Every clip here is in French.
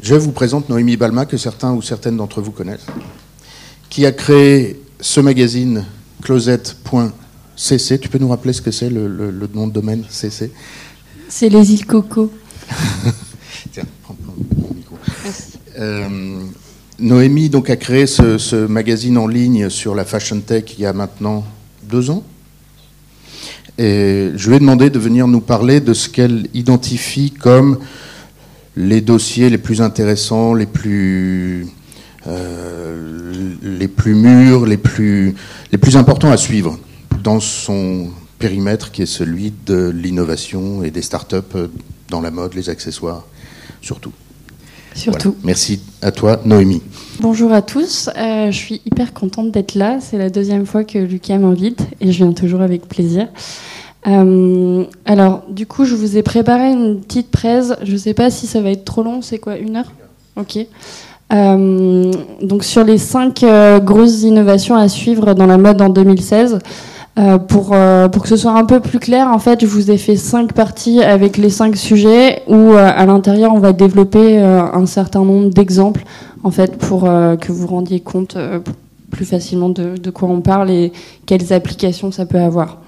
je vous présente Noémie Balma, que certains ou certaines d'entre vous connaissent, qui a créé ce magazine closet.cc. Tu peux nous rappeler ce que c'est le, nom de domaine CC? C'est les îles Coco. Tiens, prends, mon micro. Euh, Noémie donc, a créé ce, ce, magazine en ligne sur la Fashion Tech il y a maintenant deux ans. Et je lui ai demandé de venir nous parler de ce qu'elle identifie comme les dossiers les plus intéressants, les plus, euh, les plus mûrs, les plus, les plus importants à suivre dans son périmètre qui est celui de l'innovation et des startups dans la mode, les accessoires, surtout. Surtout. Merci à toi, Noémie. Bonjour à tous. Euh, je suis hyper contente d'être là. C'est la deuxième fois que Lucas m'invite et je viens toujours avec plaisir. Euh, alors, du coup, je vous ai préparé une petite presse. Je ne sais pas si ça va être trop long. C'est quoi, une heure? Ok. Euh, donc, sur les cinq euh, grosses innovations à suivre dans la mode en 2016. pour, pour que ce soit un peu plus clair, en fait, je vous ai fait cinq parties avec les cinq sujets où, à l'intérieur, on va développer un certain nombre d'exemples, en fait, pour que vous rendiez compte plus facilement de, de quoi on parle et quelles applications ça peut avoir.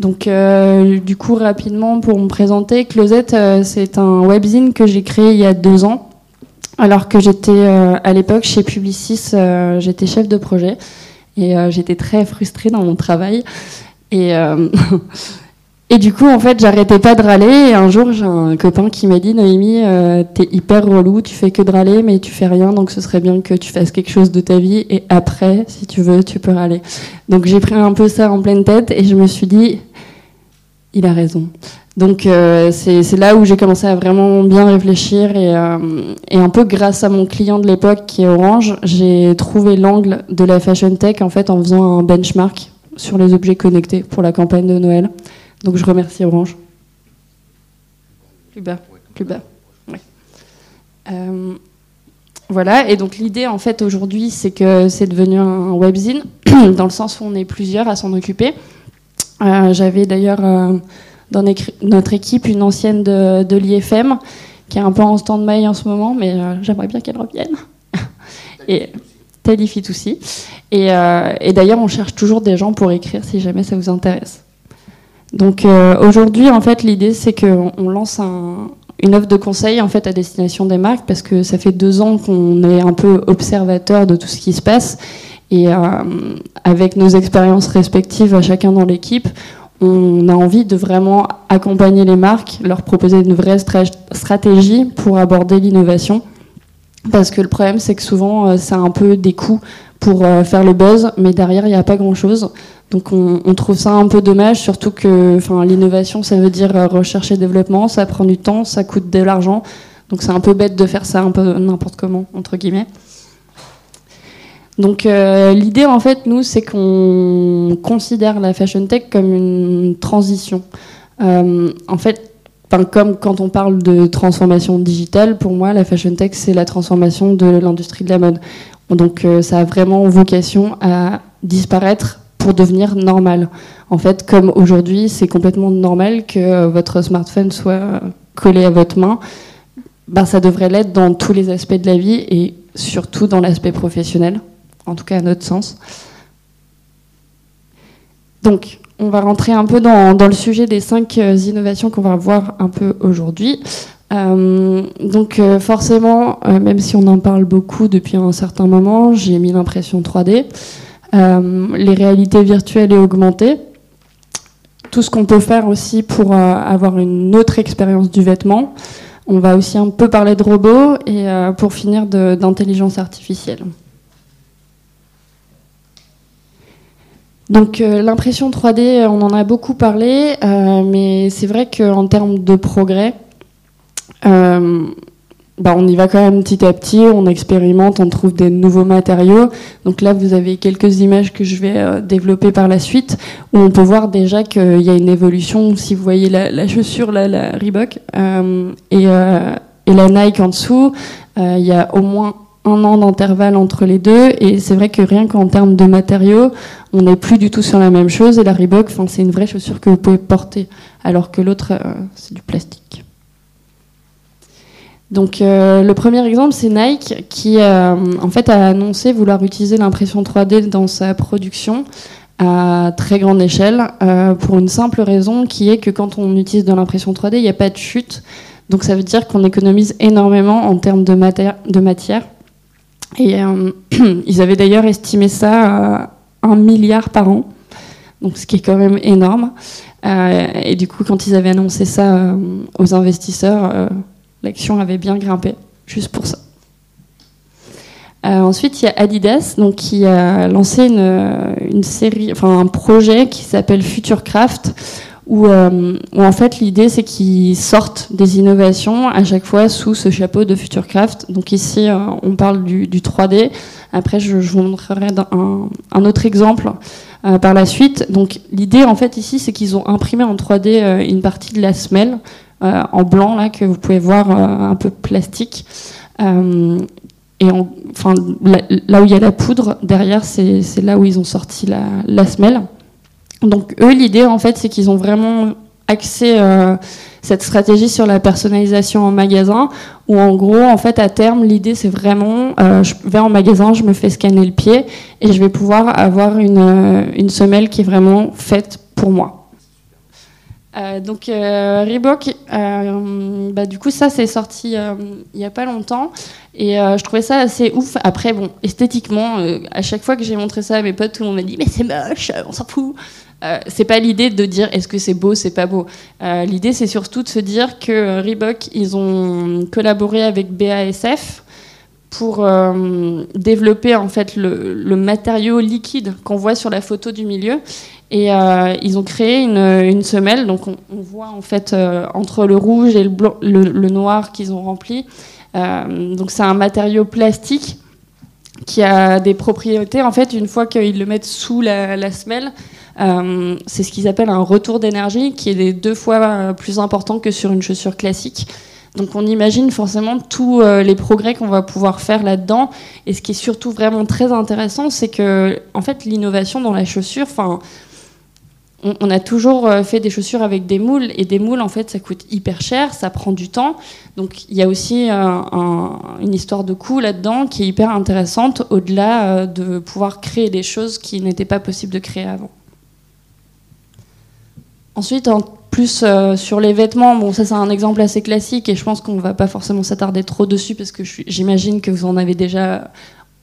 Donc, euh, du coup, rapidement, pour me présenter, Closet, euh, c'est un webzine que j'ai créé il y a deux ans, alors que j'étais euh, à l'époque chez Publicis, j'étais chef de projet et j'étais très frustrée dans mon travail. Et, et du coup, en fait, j'arrêtais pas de râler. Et un jour, j'ai un copain qui m'a dit Noémie, t'es hyper relou, tu fais que de râler, mais tu fais rien, donc ce serait bien que tu fasses quelque chose de ta vie. Et après, si tu veux, tu peux râler. Donc, j'ai pris un peu ça en pleine tête et je me suis dit il a raison. Donc euh, c'est là où j'ai commencé à vraiment bien réfléchir euh, et, un peu grâce à mon client de l'époque qui est Orange, j'ai trouvé l'angle de la fashion tech en fait en faisant un benchmark sur les objets connectés pour la campagne de Noël. Donc je remercie Orange. Plus bas, plus bas. Euh, voilà, et donc l'idée en fait aujourd'hui c'est que c'est devenu un webzine dans le sens où on est plusieurs à s'en occuper. Euh, j'avais d'ailleurs euh, dans notre équipe une ancienne de, l'IFM qui est un peu en stand-by en ce moment, mais euh, j'aimerais bien qu'elle revienne. et Talifit aussi. Et, et d'ailleurs, on cherche toujours des gens pour écrire si jamais ça vous intéresse. Donc aujourd'hui, en fait, l'idée c'est qu'on lance une offre de conseil en fait à destination des marques parce que ça fait deux ans qu'on est un peu observateur de tout ce qui se passe et euh, avec nos expériences respectives à chacun dans l'équipe, on a envie de vraiment accompagner les marques, leur proposer une vraie stratégie pour aborder l'innovation. Parce que le problème, c'est que souvent, euh, c'est un peu des coûts pour euh, faire le buzz, mais derrière, il n'y a pas grand-chose. Donc on, on, trouve ça un peu dommage, surtout que l'innovation, ça veut dire recherche et développement, ça prend du temps, ça coûte de l'argent. Donc c'est un peu bête de faire ça un peu n'importe comment, entre guillemets. Donc euh, l'idée en fait nous c'est qu'on considère la fashion tech comme une transition. Euh, en fait, comme quand on parle de transformation digitale, pour moi la fashion tech c'est la transformation de l'industrie de la mode. Donc euh, ça a vraiment vocation à disparaître pour devenir normal. En fait, comme aujourd'hui c'est complètement normal que votre smartphone soit collé à votre main, ben, ça devrait l'être dans tous les aspects de la vie et surtout dans l'aspect professionnel en tout cas à notre sens. Donc, on va rentrer un peu dans, le sujet des cinq euh, innovations qu'on va voir un peu aujourd'hui. Euh, donc euh, forcément, même si on en parle beaucoup depuis un certain moment, j'ai mis l'impression 3D, les réalités virtuelles et augmentées, tout ce qu'on peut faire aussi pour avoir une autre expérience du vêtement. On va aussi un peu parler de robots et pour finir d'intelligence artificielle. Donc euh, l'impression 3D, on en a beaucoup parlé, euh, mais c'est vrai qu'en termes de progrès, euh, bah, on y va quand même petit à petit, on expérimente, on trouve des nouveaux matériaux. Donc là, vous avez quelques images que je vais développer par la suite, où on peut voir déjà qu'il y a une évolution. Si vous voyez la, chaussure, là, la Reebok, et, la Nike en dessous, il y a au moins un an d'intervalle entre les deux et c'est vrai que rien qu'en termes de matériaux, on n'est plus du tout sur la même chose et la Reebok, c'est une vraie chaussure que vous pouvez porter alors que l'autre, euh, c'est du plastique. Donc le premier exemple, c'est Nike qui en fait a annoncé vouloir utiliser l'impression 3D dans sa production à très grande échelle pour une simple raison qui est que quand on utilise de l'impression 3D, il n'y a pas de chute. Donc ça veut dire qu'on économise énormément en termes de matière. Et ils avaient d'ailleurs estimé ça à un milliard par an, donc ce qui est quand même énorme. Euh, et du coup, quand ils avaient annoncé ça euh, aux investisseurs, euh, l'action avait bien grimpé, juste pour ça. ensuite, il y a Adidas, donc qui a lancé une série, enfin un projet qui s'appelle Futurecraft, où, où, en fait l'idée c'est qu'ils sortent des innovations à chaque fois sous ce chapeau de Futurecraft. Donc ici, on parle du, du 3D. Après, je, vous montrerai un, autre exemple euh, par la suite. Donc l'idée en fait ici, c'est qu'ils ont imprimé en 3D euh, une partie de la semelle euh, en blanc là que vous pouvez voir un peu plastique. et enfin là, où il y a la poudre derrière, c'est là où ils ont sorti la semelle. Donc eux, l'idée en fait, c'est qu'ils ont vraiment axé cette stratégie sur la personnalisation en magasin, où en gros, en fait, à terme, l'idée c'est vraiment, euh, je vais en magasin, je me fais scanner le pied et je vais pouvoir avoir une, euh, une semelle qui est vraiment faite pour moi. Euh, donc Reebok, bah, du coup ça c'est sorti il n'y a pas longtemps et je trouvais ça assez ouf. Après bon, esthétiquement, à chaque fois que j'ai montré ça à mes potes, tout le monde m'a dit mais c'est moche, on s'en fout. Euh, c'est pas l'idée de dire est-ce que c'est beau, c'est pas beau. Euh, l'idée, c'est surtout de se dire que Reebok, ils ont collaboré avec BASF pour euh, développer en fait le, matériau liquide qu'on voit sur la photo du milieu. Et ils ont créé une, semelle, donc on, voit en fait entre le rouge et le, noir qu'ils ont rempli. donc c'est un matériau plastique qui a des propriétés en fait une fois qu'ils le mettent sous la semelle euh, c'est ce qu'ils appellent un retour d'énergie qui est deux fois euh, plus important que sur une chaussure classique. Donc on imagine forcément tous euh, les progrès qu'on va pouvoir faire là-dedans. Et ce qui est surtout vraiment très intéressant, c'est que en fait l'innovation dans la chaussure, enfin on, a toujours fait des chaussures avec des moules et des moules en fait ça coûte hyper cher, ça prend du temps. Donc il y a aussi une histoire de coût là-dedans qui est hyper intéressante au-delà de pouvoir créer des choses qui n'étaient pas possibles de créer avant. Ensuite, en plus euh, sur les vêtements, bon ça c'est un exemple assez classique et je pense qu'on ne va pas forcément s'attarder trop dessus parce que j'imagine que vous en avez déjà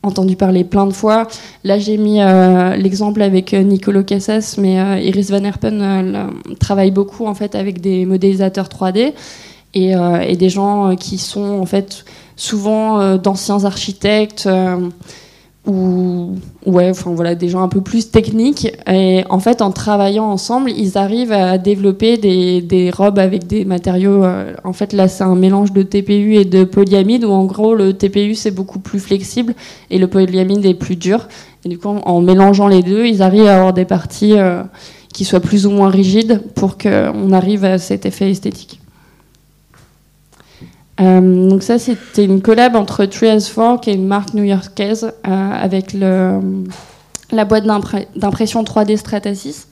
entendu parler plein de fois. Là j'ai mis euh, l'exemple avec euh, Nicolo Cassas, mais Iris Van Herpen travaille beaucoup en fait avec des modélisateurs 3D et, et des gens qui sont en fait souvent d'anciens architectes ou ouais, enfin voilà, des gens un peu plus techniques. Et en fait, en travaillant ensemble, ils arrivent à développer des, robes avec des matériaux. Euh, en fait, là, c'est un mélange de TPU et de polyamide, où en gros, le TPU c'est beaucoup plus flexible et le polyamide est plus dur. Et du coup, en mélangeant les deux, ils arrivent à avoir des parties euh, qui soient plus ou moins rigides pour qu'on arrive à cet effet esthétique. Euh, donc ça, c'était une collab entre Tree4 qui est une marque new-yorkaise, euh, avec la boîte d'impression 3D Stratasys.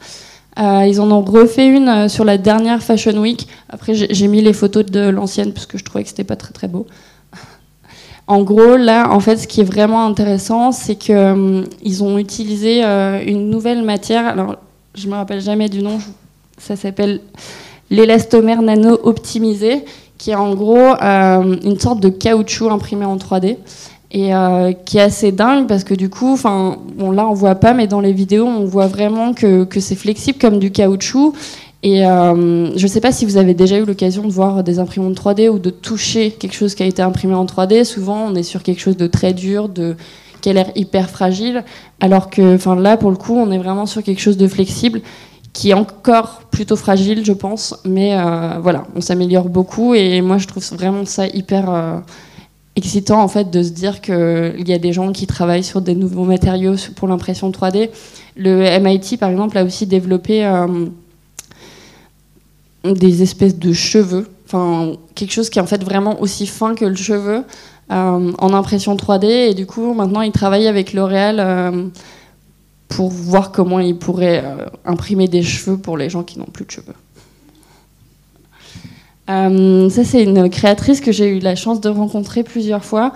Euh, ils en ont refait une euh, sur la dernière Fashion Week. Après, j'ai mis les photos de l'ancienne parce que je trouvais que c'était pas très très beau. En gros, là, en fait, ce qui est vraiment intéressant, c'est que euh, ils ont utilisé une nouvelle matière. Alors, je me rappelle jamais du nom. Ça s'appelle l'élastomère nano optimisé qui est en gros euh, une sorte de caoutchouc imprimé en 3D et euh, qui est assez dingue parce que du coup, enfin, là on voit pas, mais dans les vidéos on voit vraiment que, que c'est flexible comme du caoutchouc. Et euh, je sais pas si vous avez déjà eu l'occasion de voir des imprimantes 3D ou de toucher quelque chose qui a été imprimé en 3D. Souvent on est sur quelque chose de très dur, de qui a l'air hyper fragile, alors que, enfin là pour le coup on est vraiment sur quelque chose de flexible qui est encore plutôt fragile, je pense. Mais euh, voilà, on s'améliore beaucoup et moi je trouve vraiment ça hyper euh, excitant en fait de se dire qu'il y a des gens qui travaillent sur des nouveaux matériaux pour l'impression 3D. Le MIT par exemple a aussi développé euh, des espèces de cheveux, enfin quelque chose qui est en fait vraiment aussi fin que le cheveu en impression 3D et du coup maintenant ils travaillent avec L'Oréal pour voir comment ils pourraient euh, imprimer des cheveux pour les gens qui n'ont plus de cheveux. ça, c'est une créatrice que j'ai eu la chance de rencontrer plusieurs fois,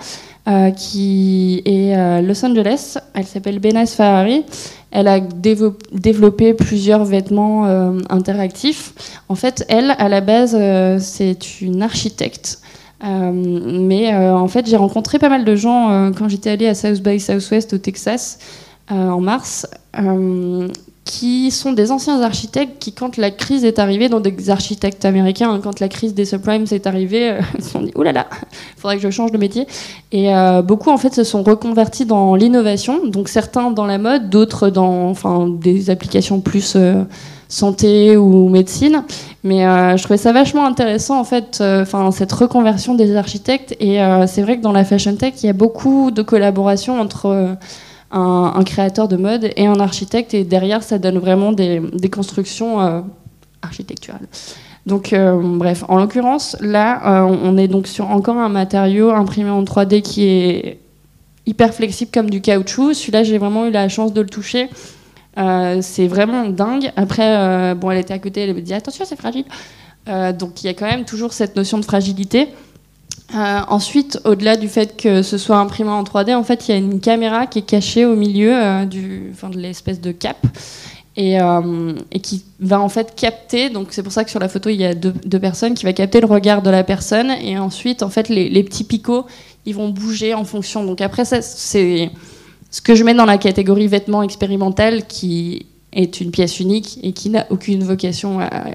qui est à Los Angeles. Elle s'appelle Benas Ferrari. Elle a développé plusieurs vêtements interactifs. En fait, elle, à la base, c'est une architecte. Euh, mais euh, en fait, j'ai rencontré pas mal de gens euh, quand j'étais allée à South by Southwest au Texas en mars, qui sont des anciens architectes qui, quand la crise est arrivée, donc des architectes américains, hein, quand la crise des subprimes est arrivée, ils se sont dit, oh là là, il faudrait que je change de métier. Et beaucoup, en fait, se sont reconvertis dans l'innovation, donc certains dans la mode, d'autres dans enfin, des applications plus santé ou médecine. Mais euh, je trouvais ça vachement intéressant, en fait, euh, enfin cette reconversion des architectes. Et euh, c'est vrai que dans la fashion tech, il y a beaucoup de collaboration entre un, créateur de mode et un architecte. Et derrière, ça donne vraiment des, constructions architecturales. Donc, bref, en l'occurrence, là, on est donc sur encore un matériau imprimé en 3D qui est hyper flexible comme du caoutchouc. Celui-là, j'ai vraiment eu la chance de le toucher. Euh, c'est vraiment dingue. Après, euh, bon, elle était à côté, elle me dit attention, c'est fragile. Euh, donc il y a quand même toujours cette notion de fragilité. Ensuite, au-delà du fait que ce soit imprimé en 3D, en fait, il y a une caméra qui est cachée au milieu du, de l'espèce de cap. Et, et, qui va en fait capter, donc c'est pour ça que sur la photo il y a deux, personnes, qui va capter le regard de la personne et ensuite en fait les, petits picots ils vont bouger en fonction. Donc après c'est ce que je mets dans la catégorie vêtements expérimental, qui est une pièce unique et qui n'a aucune vocation à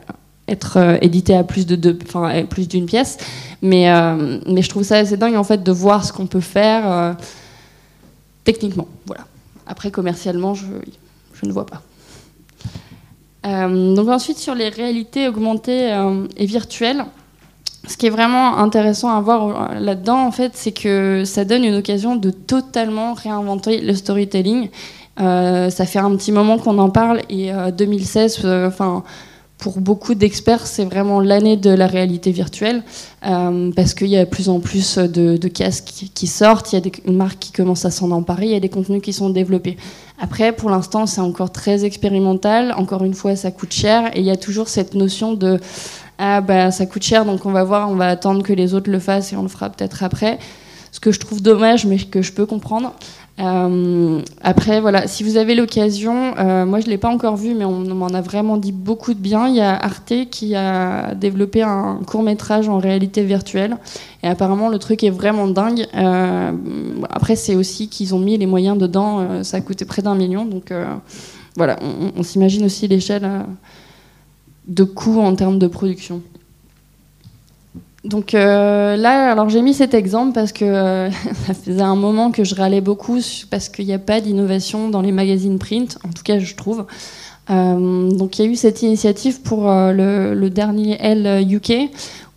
être euh, édité à plus de deux, enfin plus d'une pièce. Mais, euh, mais je trouve ça assez dingue en fait de voir ce qu'on peut faire euh, techniquement. Voilà. Après commercialement, je, je ne vois pas. donc ensuite sur les réalités augmentées et virtuelles. Ce qui est vraiment intéressant à voir là-dedans, en fait, c'est que ça donne une occasion de totalement réinventer le storytelling. Ça fait un petit moment qu'on en parle et 2016, euh, enfin. Pour beaucoup d'experts, c'est vraiment l'année de la réalité virtuelle parce qu'il y a de plus en plus de, casques qui, sortent, il y a des marques qui commencent à s'en emparer, il y a des contenus qui sont développés. Après, pour l'instant, c'est encore très expérimental. Encore une fois, ça coûte cher et il y a toujours cette notion de ah bah ça coûte cher donc on va voir, on va attendre que les autres le fassent et on le fera peut-être après. Ce que je trouve dommage mais que je peux comprendre. Euh, après voilà, si vous avez l'occasion, euh, moi je l'ai pas encore vu mais on, m'en a vraiment dit beaucoup de bien. Il y a Arte qui a développé un court métrage en réalité virtuelle et apparemment le truc est vraiment dingue. Euh, après c'est aussi qu'ils ont mis les moyens dedans, ça a coûté près d'un million donc voilà, on, on s'imagine aussi l'échelle de coûts en termes de production. Donc euh, là, alors j'ai mis cet exemple parce que euh, ça faisait un moment que je râlais beaucoup parce qu'il n'y a pas d'innovation dans les magazines print, en tout cas je trouve. Euh, donc il y a eu cette initiative pour le, dernier L UK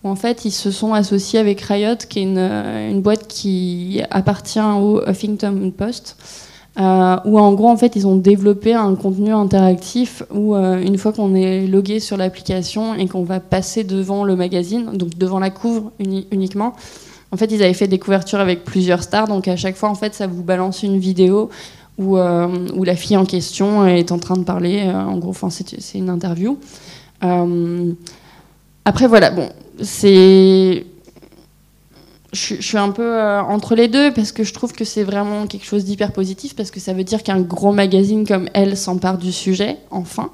où en fait ils se sont associés avec Riot, qui est une, une boîte qui appartient au Huffington Post. Euh, où en gros en fait ils ont développé un contenu interactif où euh, une fois qu'on est logué sur l'application et qu'on va passer devant le magazine, donc devant la couvre uniquement, en fait ils avaient fait des couvertures avec plusieurs stars, donc à chaque fois en fait ça vous balance une vidéo où, euh, où la fille en question est en train de parler, en gros enfin c'est une interview. après voilà, bon c'est je, suis un peu euh, entre les deux parce que je trouve que c'est vraiment quelque chose d'hyper positif parce que ça veut dire qu'un gros magazine comme Elle s'empare du sujet, enfin.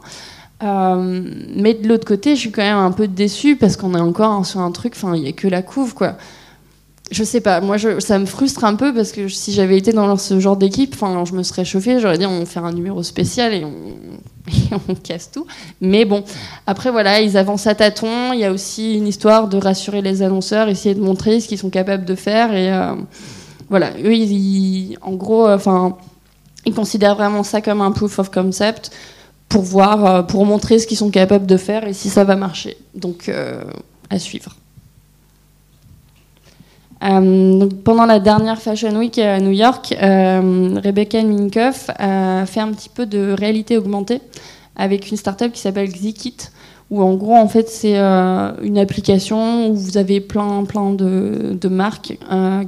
Euh, mais de l'autre côté, je suis quand même un peu déçue parce qu'on est encore sur un truc, enfin, il n'y a que la couve, quoi je sais pas, moi ça me frustre un peu parce que si j'avais été dans ce genre d'équipe, enfin, je me serais chauffée, j'aurais dit on va faire un numéro spécial et on, casse tout. Mais bon, après voilà, ils avancent à tâtons. Il y a aussi une histoire de rassurer les annonceurs, essayer de montrer ce qu'ils sont capables de faire et euh, voilà, eux, ils, en gros, euh, enfin, ils considèrent vraiment ça comme un proof of concept pour voir, euh, pour montrer ce qu'ils sont capables de faire et si ça va marcher. Donc à suivre. Euh, pendant la dernière Fashion Week à New York, euh, Rebecca Minkoff a fait un petit peu de réalité augmentée avec une startup qui s'appelle Xikit, où en gros, en fait, c'est euh, une application où vous avez plein, plein de, marques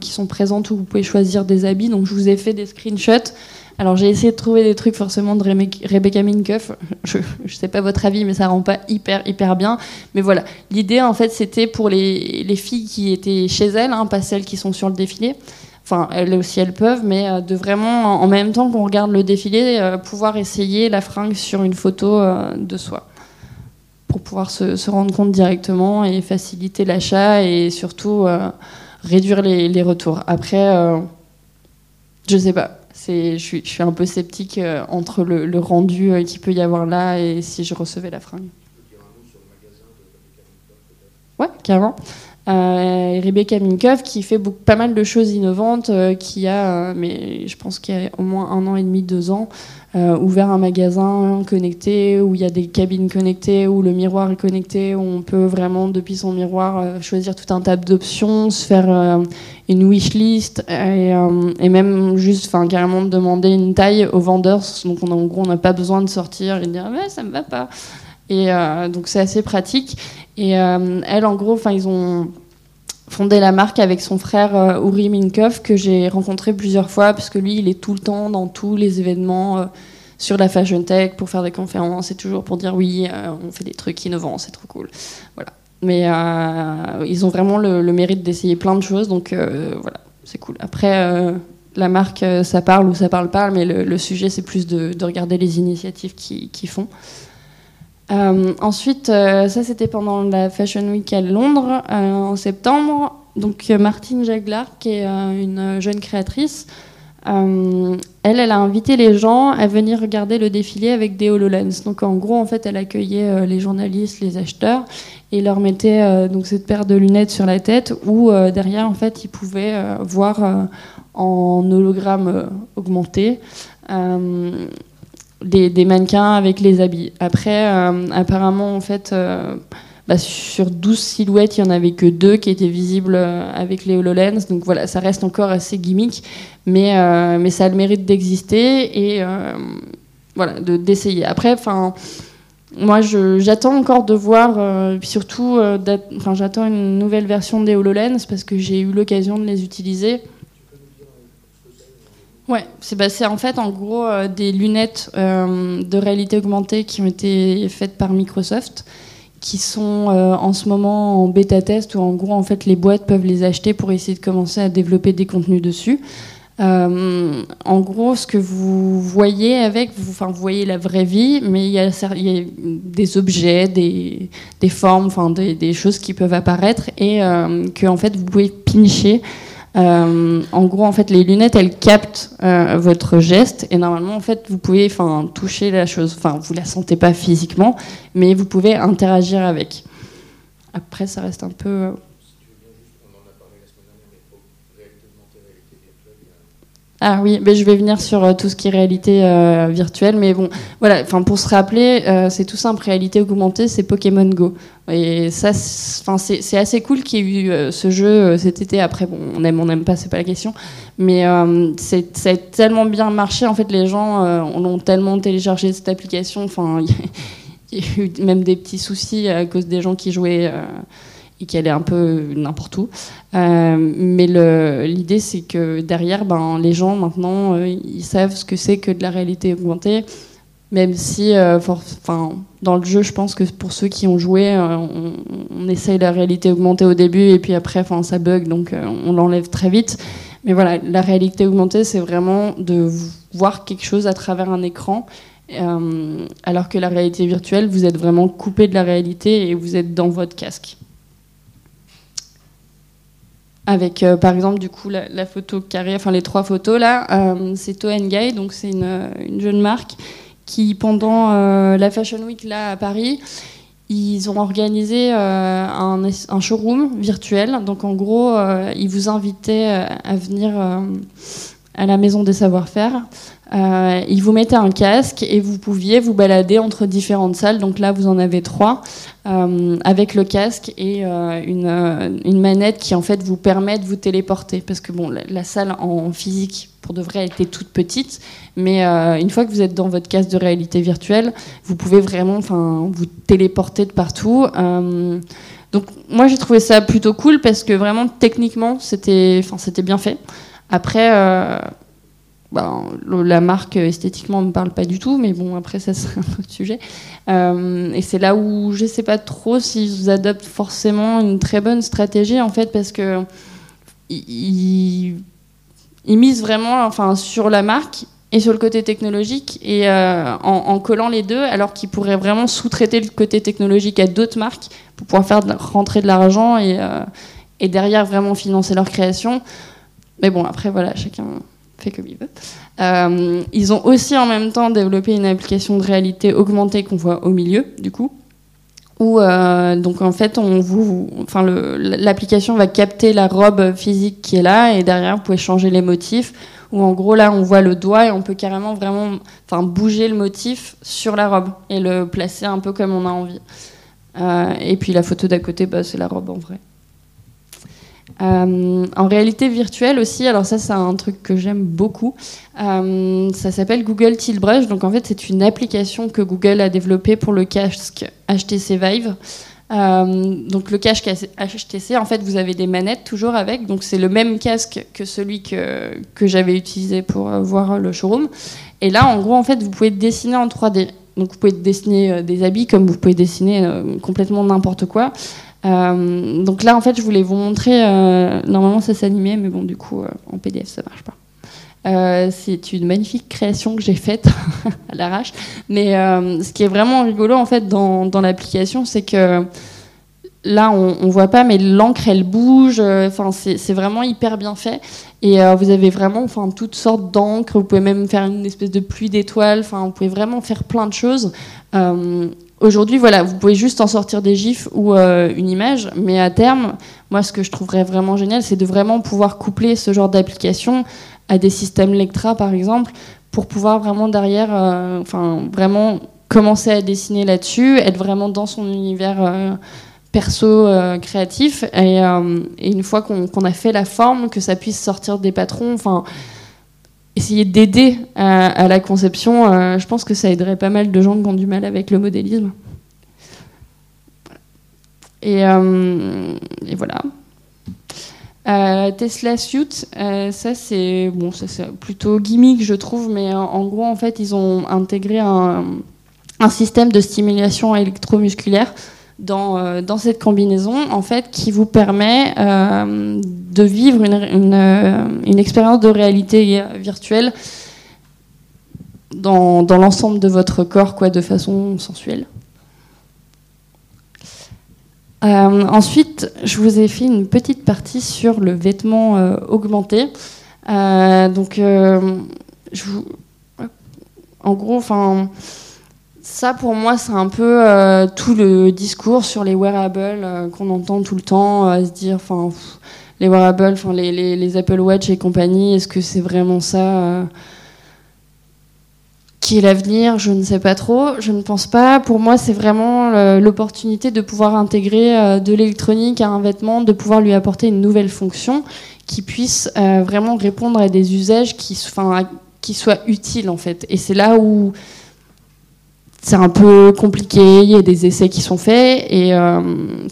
qui sont présentes où vous pouvez choisir des habits. Donc, je vous ai fait des screenshots Alors j'ai essayé de trouver des trucs forcément de Rebecca Minkoff. Je ne sais pas votre avis, mais ça rend pas hyper hyper bien. Mais voilà, l'idée en fait c'était pour les, les, filles qui étaient chez elles, hein, pas celles qui sont sur le défilé. Enfin, elles aussi elles peuvent, mais euh, de vraiment en même temps qu'on regarde le défilé, euh, pouvoir essayer la fringue sur une photo euh, de soi pour pouvoir se, se, rendre compte directement et faciliter l'achat et surtout réduire les, les, retours. Après, je sais pas je suis, je suis, un peu sceptique euh, entre le, le rendu euh, qu'il peut y avoir là et si je recevais la fringue. Ouais, carrément. Euh, Rebecca Minkoff qui fait pas mal de choses innovantes, euh, qui a, mais je pense qu'il y a au moins un an et demi, deux ans, euh, ouvert un magasin connecté où il y a des cabines connectées, où le miroir est connecté, où on peut vraiment, depuis son miroir, euh, choisir tout un tas d'options, se faire euh, une wish list et, même juste, carrément demander une taille aux vendeurs. Donc, on, en gros, on n'a pas besoin de sortir et de dire, mais ça me va pas. Et donc, c'est assez pratique. Et elle, en gros, ils ont fondé la marque avec son frère Uri Minkoff que j'ai rencontré plusieurs fois parce que lui il est tout le temps dans tous les événements sur la fashion tech pour faire des conférences et toujours pour dire oui, euh, on fait des trucs innovants, c'est trop cool. Voilà. Mais euh, ils ont vraiment le, mérite d'essayer plein de choses, donc euh, voilà, c'est cool. Après, la marque, ça parle ou ça parle pas, mais le, sujet, c'est plus de, regarder les initiatives qu'ils font. Ensuite, ça c'était pendant la Fashion Week à Londres en septembre. Donc Martine Jaglar, qui est une jeune créatrice, euh, elle, elle a invité les gens à venir regarder le défilé avec des HoloLens. Donc en gros, en fait, elle accueillait euh, les journalistes, les acheteurs, et leur mettait euh, donc cette paire de lunettes sur la tête, où derrière, en fait, ils pouvaient voir en hologramme augmenté des, mannequins avec les habits. Après, apparemment, en fait bah, sur 12 silhouettes, il n'y en avait que deux qui étaient visibles euh, avec les HoloLens. Donc voilà, ça reste encore assez gimmick, mais, euh, mais ça a le mérite d'exister et euh, voilà, d'essayer. Après, enfin. Moi, j'attends encore de voir, surtout, enfin, j'attends une nouvelle version des HoloLens parce que j'ai eu l'occasion de les utiliser. Ouais, c'est bah, en fait en gros des lunettes de réalité augmentée qui ont été faites par Microsoft qui sont euh, en ce moment en bêta test où en gros en fait les boîtes peuvent les acheter pour essayer de commencer à développer des contenus dessus. Euh, en gros, ce que vous voyez avec, vous, voyez la vraie vie, mais il y a, des objets, des, formes, enfin, des, choses qui peuvent apparaître et euh, que fait vous pouvez pincher euh, en gros, en fait, les lunettes, elles captent euh, votre geste et normalement, en fait, vous pouvez, toucher la chose. Enfin, vous la sentez pas physiquement, mais vous pouvez interagir avec. Après, ça reste un peu Ah oui, mais je vais venir sur euh, tout ce qui est réalité euh, virtuelle, mais bon, voilà, enfin pour se rappeler, euh, c'est tout simple, réalité augmentée, c'est Pokémon Go. Et ça, c'est assez cool qu'il y ait eu ce jeu cet été. Après, bon, on aime, on n'aime pas, c'est pas la question, mais ça a tellement bien marché. En fait, les gens ont tellement téléchargé cette application. Enfin, il y, a eu même des petits soucis à cause des gens qui jouaient et qu'elle est un peu n'importe où. Euh, mais l'idée, c'est que derrière, ben, les gens, maintenant, euh, ils savent ce que c'est que de la réalité augmentée. Même si, euh, dans le jeu, je pense que pour ceux qui ont joué, on, on, essaye la réalité augmentée au début et puis après, ça bug, donc on l'enlève très vite. Mais voilà, la réalité augmentée, c'est vraiment de voir quelque chose à travers un écran alors que la réalité virtuelle, vous êtes vraiment coupé de la réalité et vous êtes dans votre casque avec euh, par exemple du coup la, photo carrée, enfin les trois photos là, euh, c'est Toengai, donc c'est une, une, jeune marque qui pendant euh, la Fashion Week là à Paris, ils ont organisé un, showroom virtuel. Donc en gros, ils vous invitaient à venir à la Maison des Savoir-Faire euh, ils vous mettaient un casque et vous pouviez vous balader entre différentes salles. Donc là, vous en avez trois euh, avec le casque et euh, une, euh, une, manette qui en fait vous permet de vous téléporter. Parce que bon, la, salle en physique pour de vrai était toute petite, mais une fois que vous êtes dans votre casque de réalité virtuelle, vous pouvez vraiment, enfin, vous téléporter de partout. donc moi, j'ai trouvé ça plutôt cool parce que vraiment techniquement, c'était, enfin, c'était bien fait. Après ben, la marque esthétiquement ne me parle pas du tout, mais bon, après, ça c'est un autre sujet. et c'est là où je ne sais pas trop s'ils adoptent forcément une très bonne stratégie, en fait, parce que ils, misent vraiment enfin, sur la marque et sur le côté technologique et en, collant les deux, alors qu'ils pourraient vraiment sous-traiter le côté technologique à d'autres marques pour pouvoir faire rentrer de l'argent et derrière vraiment financer leur création. Mais bon, après, voilà, chacun fait comme il veut. Euh, ils ont aussi en même temps développé une application de réalité augmentée qu'on voit au milieu, du coup, où euh, donc en fait, l'application va capter la robe physique qui est là, et derrière, vous pouvez changer les motifs. Où en gros, là, on voit le doigt et on peut carrément vraiment, enfin, bouger le motif sur la robe et le placer un peu comme on a envie. Euh, et puis la photo d'à côté, bah, c'est la robe en vrai. Euh, en réalité virtuelle aussi, alors ça c'est un truc que j'aime beaucoup. Euh, ça s'appelle Google Tilt Brush. Donc en fait c'est une application que Google a développée pour le casque HTC Vive. Euh, donc le casque HTC, en fait vous avez des manettes toujours avec. Donc c'est le même casque que celui que, que j'avais utilisé pour voir le showroom. Et là en gros en fait vous pouvez dessiner en 3D. Donc vous pouvez dessiner des habits comme vous pouvez dessiner complètement n'importe quoi. Euh, donc là, en fait, je voulais vous montrer. Euh, normalement, ça s'animait, mais bon, du coup, euh, en PDF, ça marche pas. c'est une magnifique création que j'ai faite à l'arrache. Mais ce qui est vraiment rigolo, en fait, dans, l'application, c'est que là, on, on voit pas, mais l'encre, elle bouge. Enfin, c'est vraiment hyper bien fait. Et vous avez vraiment, enfin, toutes sortes d'encre. Vous pouvez même faire une espèce de pluie d'étoiles. Enfin, vous pouvez vraiment faire plein de choses. Aujourd'hui, voilà, vous pouvez juste en sortir des gifs ou euh, une image, mais à terme, moi, ce que je trouverais vraiment génial, c'est de vraiment pouvoir coupler ce genre d'application à des systèmes Lectra, par exemple, pour pouvoir vraiment derrière, euh, enfin, vraiment commencer à dessiner là-dessus, être vraiment dans son univers euh, perso créatif, et, une fois qu'on a fait la forme, que ça puisse sortir des patrons, enfin essayer d'aider à, la conception, euh, je pense que ça aiderait pas mal de gens qui ont du mal avec le modélisme. Et, euh, voilà. Euh, Tesla Suite, ça c'est plutôt gimmick je trouve, mais en, gros en fait ils ont intégré un système de stimulation électromusculaire dans, euh, dans, cette combinaison en fait qui vous permet euh, de vivre euh, une, expérience de réalité virtuelle dans, l'ensemble de votre corps quoi, de façon sensuelle. ensuite, je vous ai fait une petite partie sur le vêtement augmenté. donc, en gros, enfin ça, pour moi, c'est un peu euh, tout le discours sur les wearables euh, qu'on entend tout le temps, à se dire, enfin, les wearables, enfin, les, les, Apple Watch et compagnie, est-ce que c'est vraiment ça euh, qui est l'avenir? Je ne sais pas trop. Je ne pense pas. Pour moi, c'est vraiment l'opportunité de pouvoir intégrer de l'électronique à un vêtement, de pouvoir lui apporter une nouvelle fonction qui puisse vraiment répondre à des usages qui, enfin, qui soient utiles, en fait. Et c'est là où c'est un peu compliqué, il y a des essais qui sont faits euh,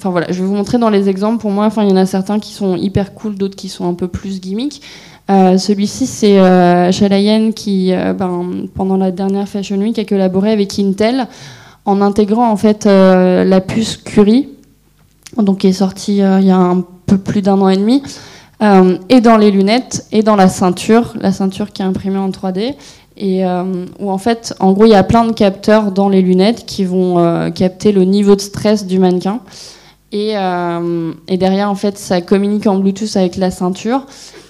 voilà, je vais vous montrer dans les exemples. Pour moi, il y en a certains qui sont hyper cool, d'autres qui sont un peu plus gimmick. Euh, celui-ci, c'est euh, Chalayan qui, ben, pendant la dernière Fashion Week, a collaboré avec Intel en intégrant en fait la puce Curie, donc qui est sortie il y a un peu plus d'un an et demi, et dans les lunettes et dans la ceinture, la ceinture qui est imprimée en 3D et euh, où en fait, en gros, il y a plein de capteurs dans les lunettes qui vont euh, capter le niveau de stress du mannequin. Et, euh, et, derrière, en fait, ça communique en Bluetooth avec la ceinture.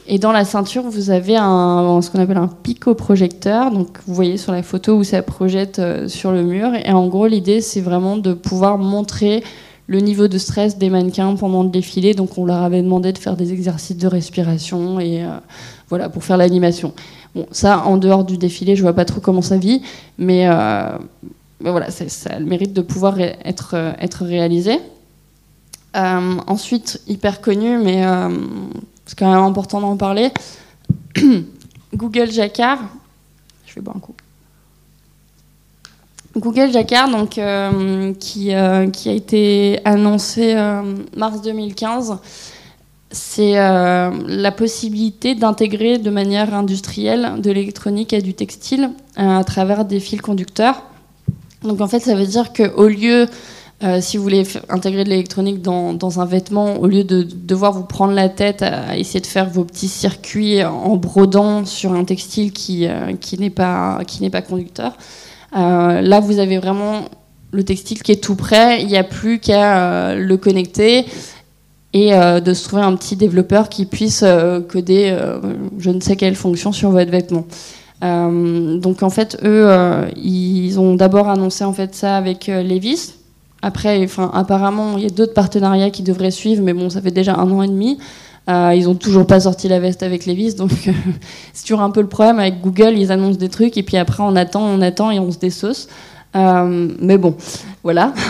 Et dans la ceinture, vous avez ce qu'on appelle un picoprojecteur. Donc, vous voyez sur la photo où ça projette sur le mur. Et en gros, l'idée, c'est vraiment de pouvoir montrer le niveau de stress des mannequins pendant le défilé. Donc, on leur avait demandé de faire des exercices de respiration et voilà pour faire l'animation. Bon, ça, en dehors du défilé, je vois pas trop comment ça vit, mais, euh, voilà, ça a le mérite de pouvoir être, euh, être réalisé. Euh, ensuite, hyper connu, mais c'est quand même important d'en parler. Google Jacquard. Je vais boire un coup. Google Jacquard, donc, qui, qui, a été annoncé mars 2015 c'est la possibilité d'intégrer de manière industrielle de l'électronique et du textile à travers des fils conducteurs. Donc en fait, ça veut dire qu'au lieu euh, si vous voulez intégrer de l'électronique dans, un vêtement, au lieu de, devoir vous prendre la tête à essayer de faire vos petits circuits en brodant sur un textile qui, euh, qui n'est pas, pas conducteur, euh, là vous avez vraiment le textile qui est tout prêt, il n'y a plus qu'à le connecter et de se trouver un petit développeur qui puisse coder je ne sais quelle fonction sur votre vêtement. donc en fait, eux, ils ont d'abord annoncé en fait ça avec Levis, après, enfin, apparemment, il y a d'autres partenariats qui devraient suivre, mais bon, ça fait déjà un an et demi. Euh, ils ont toujours pas sorti la veste avec Levis, donc c'est toujours un peu le problème avec Google. Ils annoncent des trucs et puis après on attend, on attend et on se désauce. Euh, mais bon, voilà.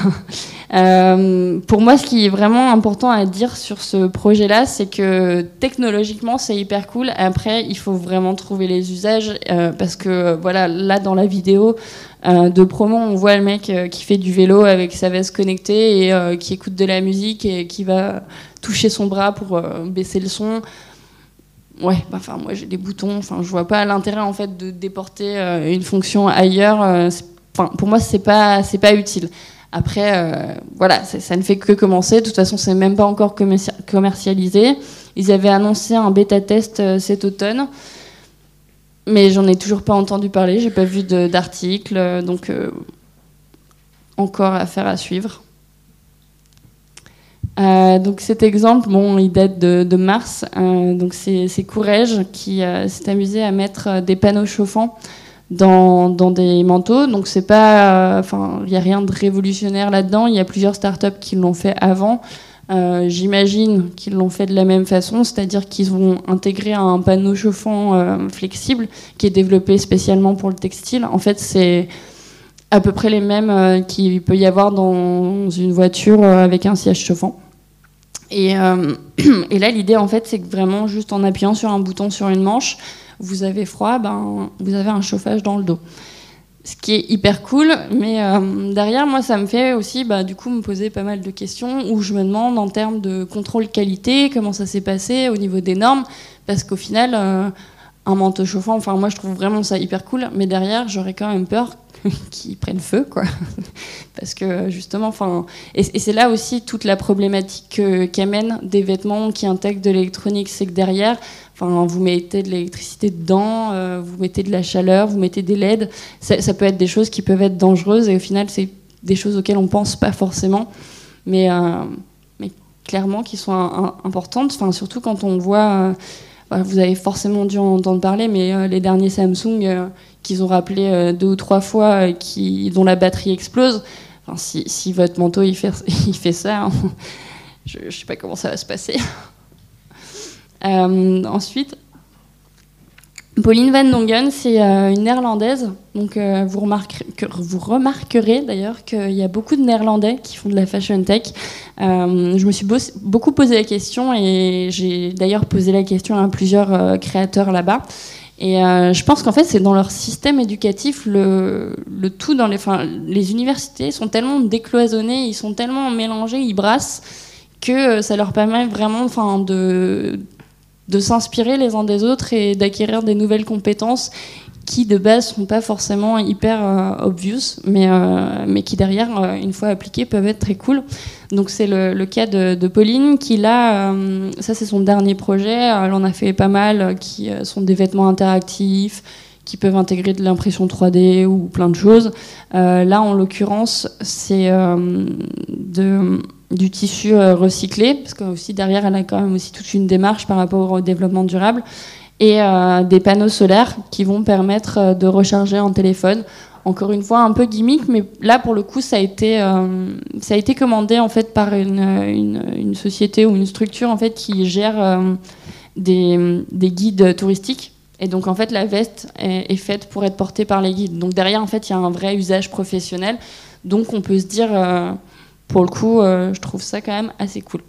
Euh, pour moi, ce qui est vraiment important à dire sur ce projet-là, c'est que technologiquement, c'est hyper cool. Après, il faut vraiment trouver les usages euh, parce que voilà, là dans la vidéo de promo, on voit le mec qui fait du vélo avec sa veste connectée et qui écoute de la musique et qui va toucher son bras pour baisser le son. Ouais, bah, enfin moi j'ai des boutons, enfin je vois pas l'intérêt en fait de déporter une fonction ailleurs pour moi, c'est pas, c'est pas utile. Après, euh, voilà, ça ne fait que commencer. De toute façon, c'est même pas encore commercialisé. Ils avaient annoncé un bêta test euh, cet automne, mais j'en ai toujours pas entendu parler. J'ai pas vu d'article, euh, donc encore affaire à suivre. donc cet exemple, bon, il date de, mars. donc c'est Courrèges qui s'est amusé à mettre des panneaux chauffants dans, des manteaux. Donc c'est pas, euh, enfin, il n'y a rien de révolutionnaire là-dedans. Il y a plusieurs startups qui l'ont fait avant. Euh, j'imagine qu'ils l'ont fait de la même façon, c'est-à-dire qu'ils vont intégrer un panneau chauffant euh, flexible qui est développé spécialement pour le textile. En fait, c'est à peu près les mêmes qu'il peut y avoir dans une voiture avec un siège chauffant. Et, et là, l'idée, en fait, c'est que vraiment, juste en appuyant sur un bouton sur une manche, vous avez froid, ben, vous avez un chauffage dans le dos. Ce qui est hyper cool, mais euh, derrière, moi, ça me fait aussi, bah, du coup, me poser pas mal de questions où je me demande en termes de contrôle qualité, comment ça s'est passé au niveau des normes, parce qu'au final, euh, un manteau chauffant, enfin, moi, je trouve vraiment ça hyper cool, mais derrière, j'aurais quand même peur qu'ils prennent feu, quoi. parce que justement, enfin, et, c'est là aussi toute la problématique qu'amènent des vêtements qui intègrent de l'électronique, c'est que derrière, Enfin, vous mettez de l'électricité dedans, euh, vous mettez de la chaleur, vous mettez des LED. Ça, peut être des choses qui peuvent être dangereuses et au final, c'est des choses auxquelles on pense pas forcément, mais, euh, mais clairement qui sont importantes. Enfin, surtout quand on voit, euh, vous avez forcément dû en entendre parler, mais les derniers Samsung qu'ils ont rappelé deux ou trois fois, qui, dont la batterie explose. Enfin, si, si, votre manteau il fait, il fait ça, hein, je ne sais pas comment ça va se passer. Euh, ensuite, Pauline Van Dongen, c'est euh, une néerlandaise. Donc, euh, vous, remarquerez, d'ailleurs qu'il y a beaucoup de néerlandais qui font de la fashion tech. je me suis beaucoup posé la question et j'ai d'ailleurs posé la question à plusieurs créateurs là-bas. Et je pense qu'en fait, c'est dans leur système éducatif, le, tout les, les universités sont tellement décloisonnés, ils sont tellement mélangés, ils brassent que ça leur permet vraiment, enfin, de de s'inspirer les uns des autres et d'acquérir des nouvelles compétences qui de base sont pas forcément hyper euh, obvious, mais, euh, mais qui derrière, euh, une fois appliquées, peuvent être très cool. Donc c'est le, cas de, Pauline qui là, ça c'est son dernier projet, elle en a fait pas mal, qui sont des vêtements interactifs, qui peuvent intégrer de l'impression 3D ou plein de choses. là en l'occurrence, c'est de du tissu euh, recyclé, parce que aussi derrière, elle a quand même aussi toute une démarche par rapport au développement durable, et euh, des panneaux solaires qui vont permettre euh, de recharger un téléphone. Encore une fois, un peu gimmick, mais là, pour le coup, ça a été, ça a été commandé en fait par une, une, société ou une structure en fait qui gère des, des, guides touristiques. Et donc, en fait, la veste est, faite pour être portée par les guides. Donc, derrière, en fait, il y a un vrai usage professionnel. Donc, on peut se dire pour le coup, euh, je trouve ça quand même assez cool.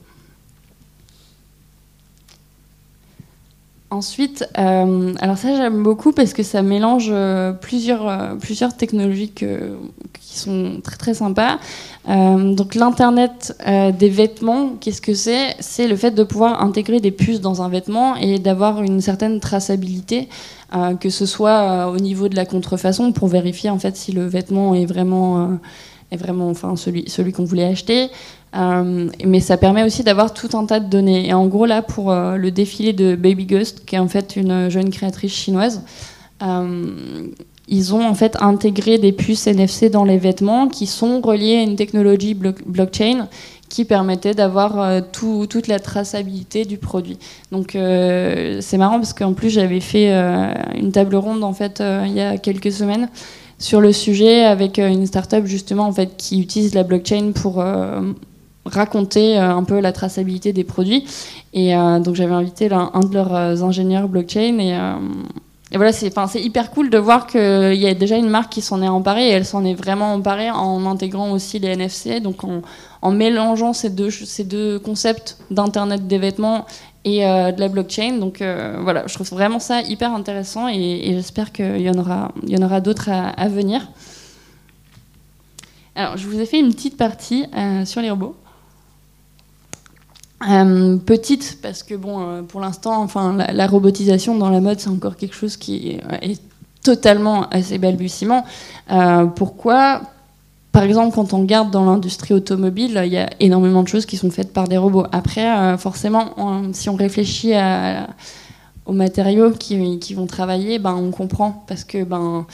Ensuite, euh, alors ça j'aime beaucoup parce que ça mélange euh, plusieurs, euh, plusieurs technologies qui sont très très sympas. donc l'internet des vêtements, qu'est-ce que c'est? C'est le fait de pouvoir intégrer des puces dans un vêtement et d'avoir une certaine traçabilité, que ce soit au niveau de la contrefaçon pour vérifier en fait si le vêtement est vraiment est celui qu'on voulait acheter, euh, mais ça permet aussi d'avoir tout un tas de données. Et en gros, là, pour euh, le défilé de Baby Ghost, qui est en fait une jeune créatrice chinoise, euh, ils ont en fait intégré des puces NFC dans les vêtements qui sont reliées à une technologie blockchain qui permettait d'avoir toute la traçabilité du produit. Donc c'est marrant parce qu'en plus j'avais fait une table ronde en fait il y a quelques semaines sur le sujet avec une startup justement en fait qui utilise la blockchain pour raconter euh, un peu la traçabilité des produits. Et euh, donc j'avais invité un de leurs euh, ingénieurs blockchain et, voilà, c'est hyper cool de voir qu'il y a déjà une marque qui s'en est emparée et elle s'en est vraiment emparée en intégrant aussi les NFC, donc en, mélangeant ces deux, ces deux concepts d'Internet des vêtements et de la blockchain. Donc voilà, je trouve vraiment ça hyper intéressant et, j'espère qu'il y en aura, aura d'autres à, venir. Alors, je vous ai fait une petite partie sur les robots. Euh, petite parce que bon, euh, pour l'instant, enfin, la, robotisation dans la mode, c'est encore quelque chose qui est, totalement assez balbutiement. Euh, pourquoi? Par exemple, quand on regarde dans l'industrie automobile, il y a énormément de choses qui sont faites par des robots. Après, forcément, si on réfléchit aux matériaux qui, qui, vont travailler, ben, on comprend parce que ben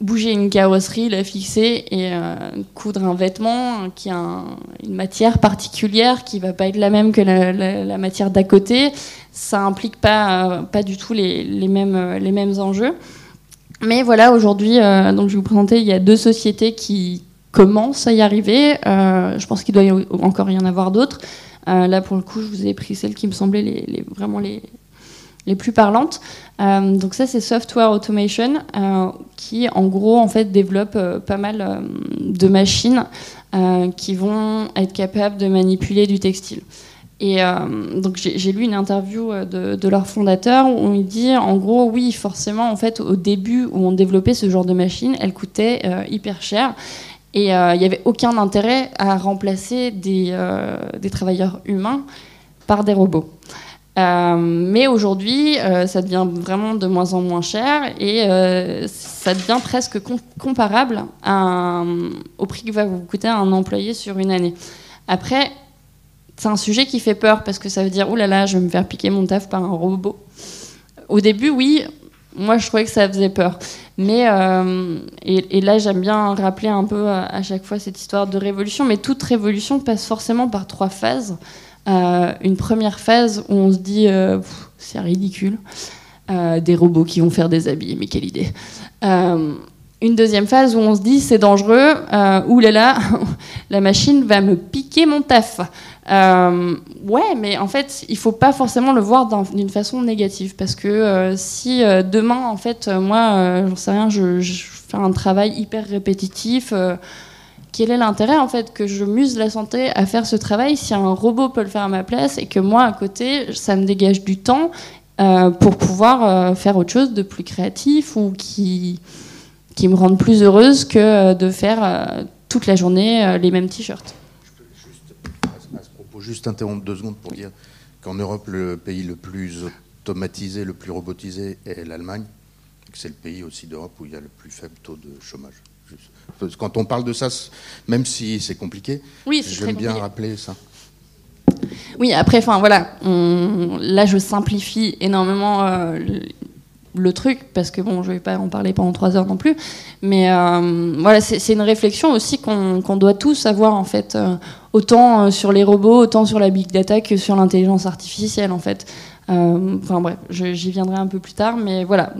bouger une carrosserie, la fixer et euh, coudre un vêtement qui a une matière particulière qui va pas être la même que la, matière d'à côté, ça implique pas, euh, pas du tout les, mêmes, euh, les mêmes enjeux. Mais voilà, aujourd'hui, donc je vais vous présenter, il y a deux sociétés qui commencent à y arriver. je pense qu'il doit encore y en avoir d'autres. là, pour le coup, je vous ai pris celles qui me semblaient les, vraiment les, les plus parlantes. Euh, donc ça, c'est Software Automation, euh, qui en gros en fait développe euh, pas mal de machines qui vont être capables de manipuler du textile. Et donc j'ai lu une interview de, leur fondateur où il dit en gros oui forcément en fait au début où on développait ce genre de machine, elle coûtait hyper cher et il n'y avait aucun intérêt à remplacer des, des travailleurs humains par des robots. Euh, mais aujourd'hui, euh, ça devient vraiment de moins en moins cher et euh, ça devient presque comparable au prix que va vous coûter un employé sur une année. Après, c'est un sujet qui fait peur parce que ça veut dire, oh là là, je vais me faire piquer mon taf par un robot. Au début, oui, moi je trouvais que ça faisait peur. Mais, et, et, là, j'aime bien rappeler un peu à chaque fois cette histoire de révolution, mais toute révolution passe forcément par trois phases. Euh, une première phase où on se dit euh, c'est ridicule, euh, des robots qui vont faire des habits, mais quelle idée. une deuxième phase où on se dit c'est dangereux, là, la machine va me piquer mon taf. ouais, mais en fait, il faut pas forcément le voir d'une façon négative parce que si demain, en fait, moi, j'en sais rien, je, fais un travail hyper répétitif quel est l'intérêt en fait que je muse la santé à faire ce travail si un robot peut le faire à ma place et que moi à côté ça me dégage du temps euh, pour pouvoir euh, faire autre chose de plus créatif ou qui, me rende plus heureuse que euh, de faire toute la journée les mêmes t-shirts. Je peux juste, à ce propos, juste interrompre deux secondes pour dire qu'en Europe, le pays le plus automatisé, le plus robotisé est l'Allemagne, c'est le pays aussi d'Europe où il y a le plus faible taux de chômage. Quand on parle de ça, même si c'est compliqué, oui, j'aime bien rappeler ça. Oui, après, enfin voilà, là je simplifie énormément euh, le truc parce que bon, je vais pas en parler pendant trois heures non plus, mais euh, voilà, c'est une réflexion aussi qu'on doit tous avoir en fait, euh, autant sur les robots, autant sur la big data que sur l'intelligence artificielle en fait. Euh, enfin bref, j'y viendrai un peu plus tard, mais voilà.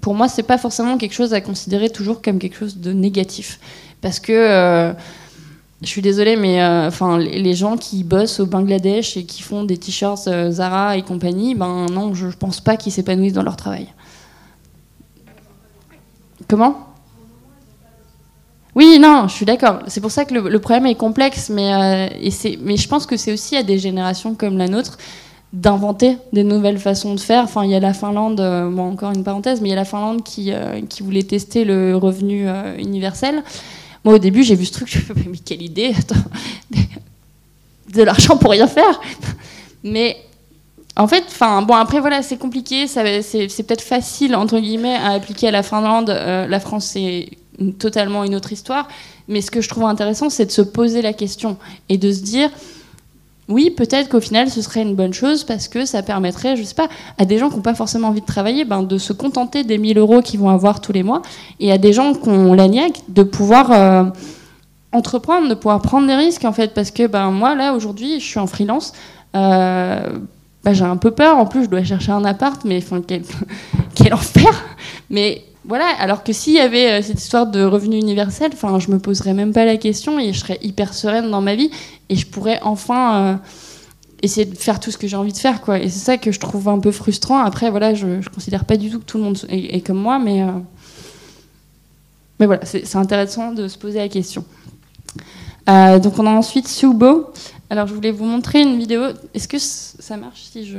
Pour moi, c'est pas forcément quelque chose à considérer toujours comme quelque chose de négatif, parce que euh, je suis désolée, mais euh, les gens qui bossent au Bangladesh et qui font des t-shirts Zara et compagnie, ben non, je pense pas qu'ils s'épanouissent dans leur travail. Comment? Je suis d'accord. C'est pour ça que le, problème est complexe, mais, mais je pense que c'est aussi à des générations comme la nôtre d'inventer des nouvelles façons de faire. Enfin, il y a la Finlande, bon, encore une parenthèse, mais il y a la Finlande qui, qui voulait tester le revenu universel. Moi, au début, j'ai vu ce truc, je me suis dit, mais quelle idée De l'argent pour rien faire Mais en fait, enfin bon après voilà c'est compliqué, c'est peut-être facile entre guillemets à appliquer à la Finlande. Euh, la France c'est totalement une autre histoire, mais ce que je trouve intéressant c'est de se poser la question et de se dire oui peut-être qu'au final ce serait une bonne chose parce que ça permettrait je sais pas à des gens qui n'ont pas forcément envie de travailler ben, de se contenter des 1000 euros qu'ils vont avoir tous les mois et à des gens qui ont la niaque de pouvoir euh, entreprendre, de pouvoir prendre des risques en fait parce que ben moi là aujourd'hui je suis en freelance. Euh, bah, j'ai un peu peur. En plus, je dois chercher un appart, mais enfin, quel, quel enfer. Mais voilà, alors que s'il y avait euh, cette histoire de revenu universel, enfin, je me poserais même pas la question et je serais hyper sereine dans ma vie et je pourrais enfin euh, essayer de faire tout ce que j'ai envie de faire, quoi. Et c'est ça que je trouve un peu frustrant. Après, voilà, je, je considère pas du tout que tout le monde est, comme moi, mais euh, mais voilà, c'est intéressant de se poser la question. donc on a ensuite Subo, alors je voulais vous montrer une vidéo. Est-ce que ça marche si je...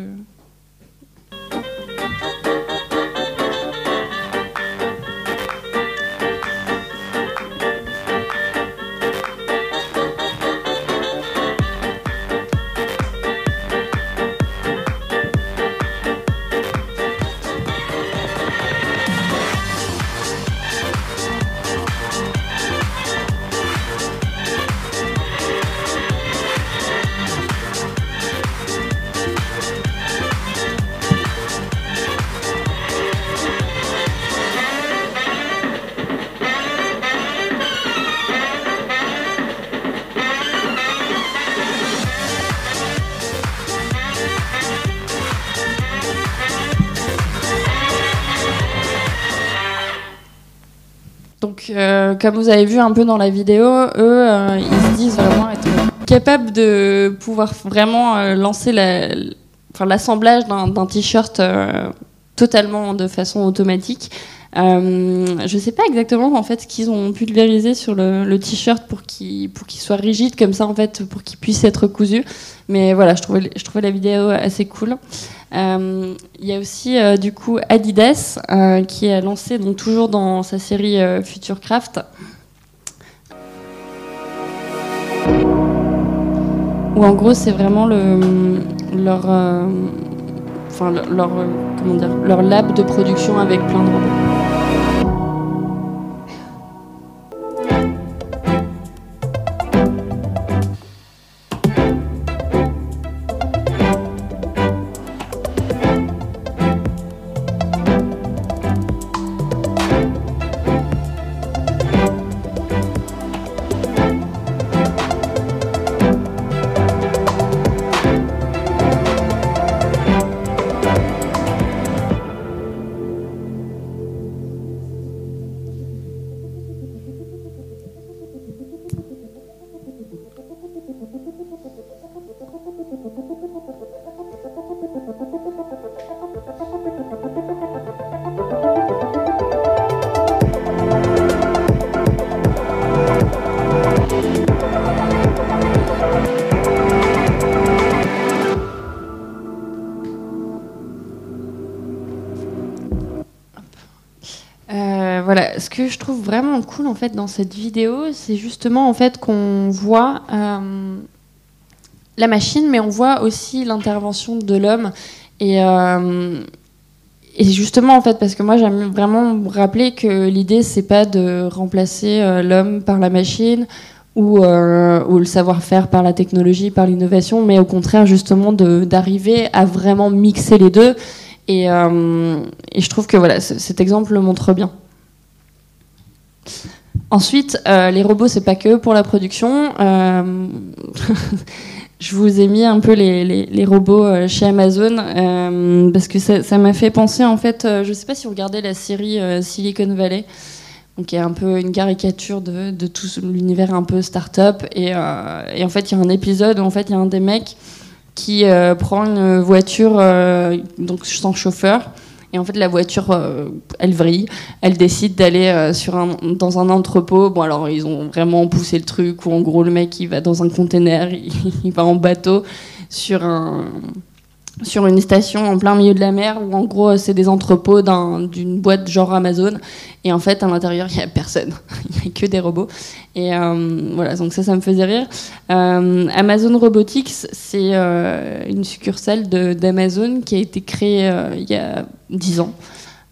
comme vous avez vu un peu dans la vidéo, eux, euh, ils se disent vraiment être capables de pouvoir vraiment euh, lancer l'assemblage d'un t-shirt euh, totalement de façon automatique. Je ne sais pas exactement en fait ce qu'ils ont pulvérisé sur le, t-shirt pour qu'il soit rigide comme ça en fait pour qu'il puisse être cousu. Mais voilà, je trouvais la vidéo assez cool. Euh, il y a aussi euh, du coup Adidas euh, qui a lancé donc toujours dans sa série Future Craft où en gros c'est vraiment le, leur, enfin, leur, comment dire, leur lab de production avec plein de robots. Que je trouve vraiment cool en fait dans cette vidéo, c'est justement en fait qu'on voit euh, la machine, mais on voit aussi l'intervention de l'homme et euh, justement en fait parce que moi j'aime vraiment rappeler que l'idée c'est pas de remplacer euh, l'homme par la machine ou, ou le savoir-faire par la technologie, par l'innovation, mais au contraire justement d'arriver à vraiment mixer les deux. Et, et je trouve que voilà, cet exemple le montre bien. Ensuite, euh, les robots, c'est pas que pour la production. Euh, je vous ai mis un peu les, robots euh, chez Amazon parce que ça m'a fait penser en fait. je sais pas si vous regardez la série Silicon Valley, y a un peu une caricature de, tout l'univers un peu start-up et, et en fait il y a un épisode où en fait il y a un des mecs qui prend une voiture donc sans chauffeur et en fait, la voiture, euh, elle vrille. Elle décide d'aller euh, dans un entrepôt. Bon, alors, ils ont vraiment poussé le truc où, en gros, le mec, il va dans un container, il, va en bateau sur un, sur une station en plein milieu de la mer où en gros c'est des entrepôts d'une boîte genre Amazon et en fait à l'intérieur il n'y a personne, il n'y a que des robots et euh, voilà donc ça ça me faisait rire. Euh, Amazon Robotics c'est euh, une succursale d'Amazon qui a été créée il y a 10 ans.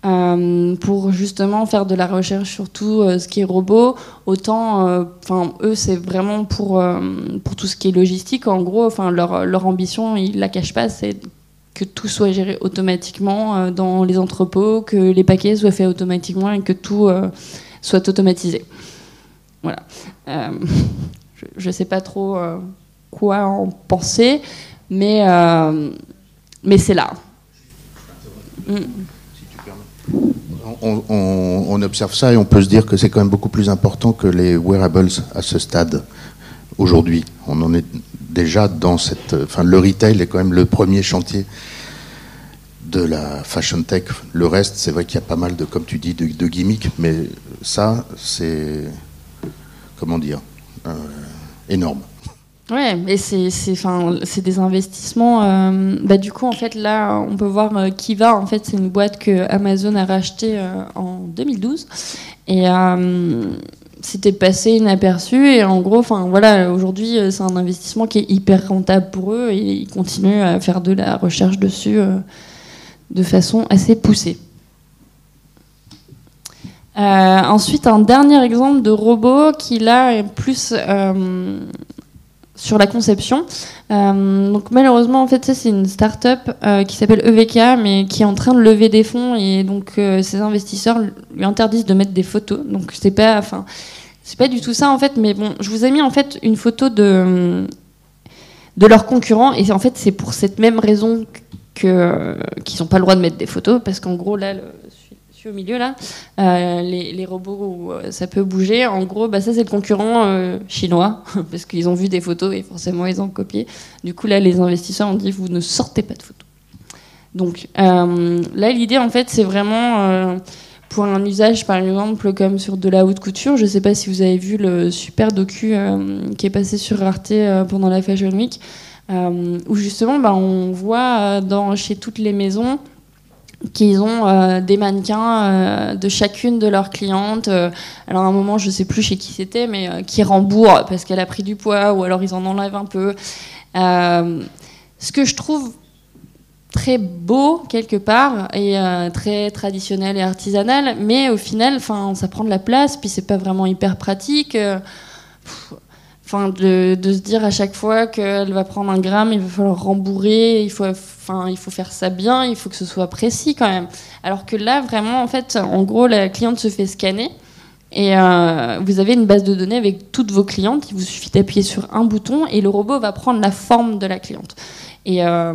Pour justement faire de la recherche sur tout ce qui est robot. Autant, enfin, eux, c'est vraiment pour, pour tout ce qui est logistique. En gros, enfin, leur, leur ambition, ils la cachent pas, c'est que tout soit géré automatiquement euh, dans les entrepôts, que les paquets soient faits automatiquement et que tout euh, soit automatisé. Voilà. Euh, je ne sais pas trop quoi en penser, mais, mais c'est là. Mm. On, observe ça et on peut se dire que c'est quand même beaucoup plus important que les wearables à ce stade aujourd'hui. On en est déjà dans cette. Enfin, le retail est quand même le premier chantier de la fashion tech. Le reste, c'est vrai qu'il y a pas mal de, comme tu dis, de, gimmicks, mais ça, c'est. Comment dire euh, Énorme. Ouais, et c'est c'est des investissements. Euh, bah, du coup, en fait, là, on peut voir euh, Kiva. En fait, c'est une boîte que Amazon a rachetée en 2012. Et c'était passé inaperçu et en gros, enfin voilà, aujourd'hui euh, c'est un investissement qui est hyper rentable pour eux et ils continuent à faire de la recherche dessus euh, de façon assez poussée. Euh, ensuite, un dernier exemple de robot qui là est plus sur la conception. Euh, donc malheureusement, en fait, c'est une start-up euh, qui s'appelle EVK, mais qui est en train de lever des fonds et donc euh, ses investisseurs lui interdisent de mettre des photos. Donc c'est pas, c'est pas du tout ça en fait. Mais bon, je vous ai mis en fait une photo de de leurs concurrents et en fait c'est pour cette même raison que qu'ils n'ont pas le droit de mettre des photos parce qu'en gros là, au milieu là, euh, les, robots où euh, ça peut bouger. En gros, bah, ça c'est le concurrent euh, chinois parce qu'ils ont vu des photos et forcément ils ont copié. Du coup là, les investisseurs ont dit vous ne sortez pas de photos. Donc là, l'idée en fait, c'est vraiment pour un usage par exemple comme sur de la haute couture. Je ne sais pas si vous avez vu le super docu qui est passé sur Arte pendant la Fashion Week. où justement bah, on voit dans, chez toutes les maisons qu'ils ont euh, des mannequins euh, de chacune de leurs clientes. Euh, alors à un moment, je sais plus chez qui c'était, mais qui rembourrent parce qu'elle a pris du poids ou alors ils en enlèvent un peu. ce que je trouve très beau quelque part et très traditionnel et artisanal, mais au final, enfin, ça prend de la place, puis c'est pas vraiment hyper pratique. De, se dire à chaque fois qu'elle va prendre un gramme, il va falloir rembourrer, il faut, enfin, il faut faire ça bien, il faut que ce soit précis quand même. Alors que là, vraiment, en fait, en gros, la cliente se fait scanner et euh, vous avez une base de données avec toutes vos clientes. Il vous suffit d'appuyer sur un bouton et le robot va prendre la forme de la cliente. Et, euh,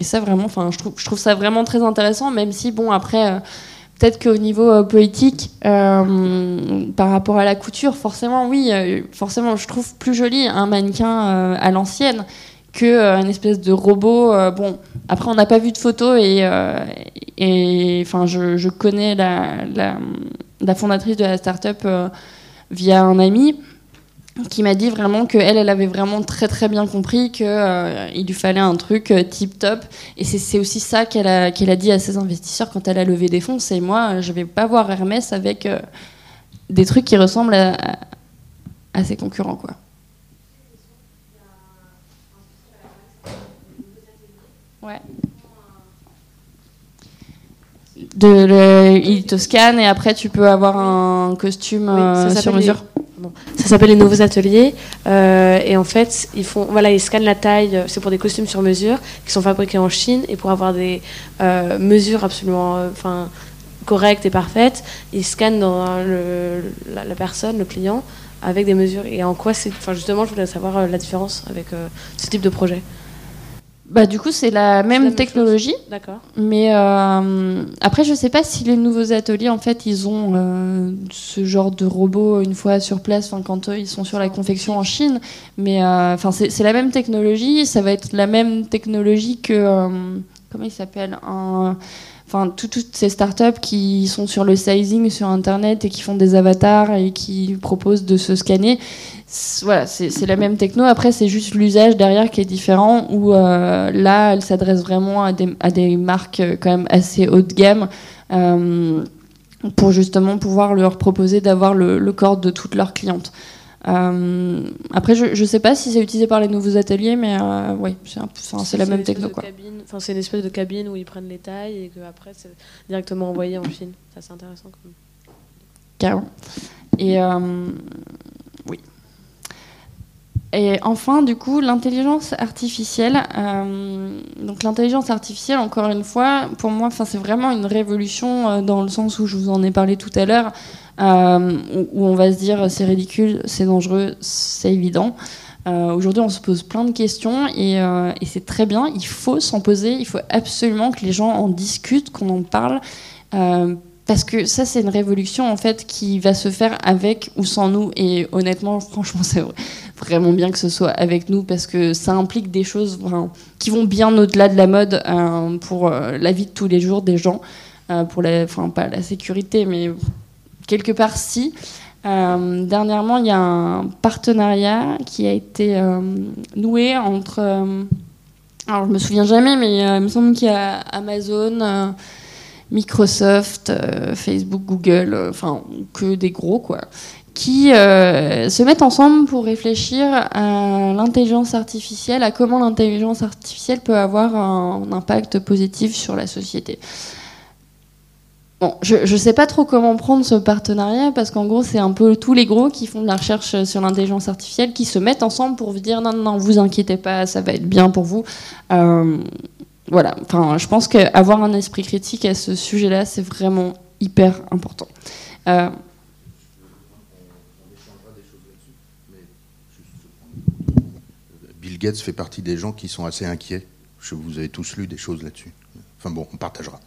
ça, vraiment, je trouve, je trouve ça vraiment très intéressant, même si, bon, après. Euh, Peut-être qu'au niveau euh, politique, euh, par rapport à la couture, forcément, oui, euh, forcément, je trouve plus joli un mannequin à l'ancienne que espèce de robot. bon, après, on n'a pas vu de photo et, et enfin, je, je, connais la, la, la, fondatrice de la start-up via un ami qui m'a dit vraiment qu'elle, elle avait vraiment très très bien compris qu'il euh, lui fallait un truc euh, tip top. Et c'est aussi ça qu'elle a, qu'elle a dit à ses investisseurs quand elle a levé des fonds. C'est moi, je vais pas voir Hermès avec euh, des trucs qui ressemblent à, à, ses concurrents, quoi. Ouais. De, le, il te scanne et après tu peux avoir un costume sur mesure. Ça s'appelle les nouveaux ateliers. Euh, et en fait, ils, font, voilà, ils scannent la taille. C'est pour des costumes sur mesure qui sont fabriqués en Chine. Et pour avoir des euh, mesures absolument euh, enfin, correctes et parfaites, ils scannent dans le, la, la, personne, le client, avec des mesures. Et en quoi c'est. Enfin, justement, je voulais savoir la différence avec ce type de projet. Bah, du coup, c'est la même, technologie. D'accord. Mais euh, après, je ne sais pas si les nouveaux ateliers, en fait, ils ont euh, ce genre de robot une fois sur place, quand eux, ils sont sur la confection en Chine. Mais euh, enfin, c'est la même technologie. Ça va être la même technologie que. comment il s'appelle? Un, enfin toutes ces startups qui sont sur le sizing sur internet et qui font des avatars et qui proposent de se scanner voilà c'est la même techno. Après c'est juste l'usage derrière qui est différent où euh, là elle s'adresse vraiment à des, à des, marques euh, quand même assez haut de gamme euh, pour justement pouvoir leur proposer d'avoir le, le, corps de toutes leurs clientes après, je ne sais pas si c'est utilisé par les nouveaux ateliers, mais euh, oui, c'est la même techno. C'est une espèce de cabine où ils prennent les tailles et qu'après, c'est directement envoyé en Chine. C'est intéressant. Quand même. Carrément. Et euh, oui. Et enfin, du coup, l'intelligence artificielle. Euh, donc, l'intelligence artificielle, encore une fois, pour moi, c'est vraiment une révolution dans le sens où je vous en ai parlé tout à l'heure. Euh, où on va se dire c'est ridicule, c'est dangereux, c'est évident. Euh, aujourd'hui, on se pose plein de questions euh, et, c'est très bien. Il faut s'en poser. Il faut absolument que les gens en discutent, qu'on en parle, parce que ça, c'est une révolution en fait qui va se faire avec ou sans nous. Et honnêtement, franchement, c'est vraiment bien que ce soit avec nous parce que ça implique des choses qui vont bien au-delà de la mode pour la vie de tous les jours des gens, pour la, enfin pas la sécurité, mais quelque part si. Euh, dernièrement, il y a un partenariat qui a été euh, noué entre. Euh, alors, je me souviens jamais, mais il me semble qu'il y a Amazon, Microsoft, Facebook, Google, enfin, que des gros, quoi, qui se mettent ensemble pour réfléchir à l'intelligence artificielle, à comment l'intelligence artificielle peut avoir un impact positif sur la société. Bon, je ne sais pas trop comment prendre ce partenariat parce qu'en gros, c'est un peu tous les gros qui font de la recherche sur l'intelligence artificielle qui se mettent ensemble pour vous dire non, non, non, vous inquiétez pas, ça va être bien pour vous. Euh, voilà, enfin, je pense qu'avoir un esprit critique à ce sujet-là, c'est vraiment hyper important. Euh, Bill Gates fait partie des gens qui sont assez inquiets. Je, vous avez tous lu des choses là-dessus. Enfin bon, on partagera.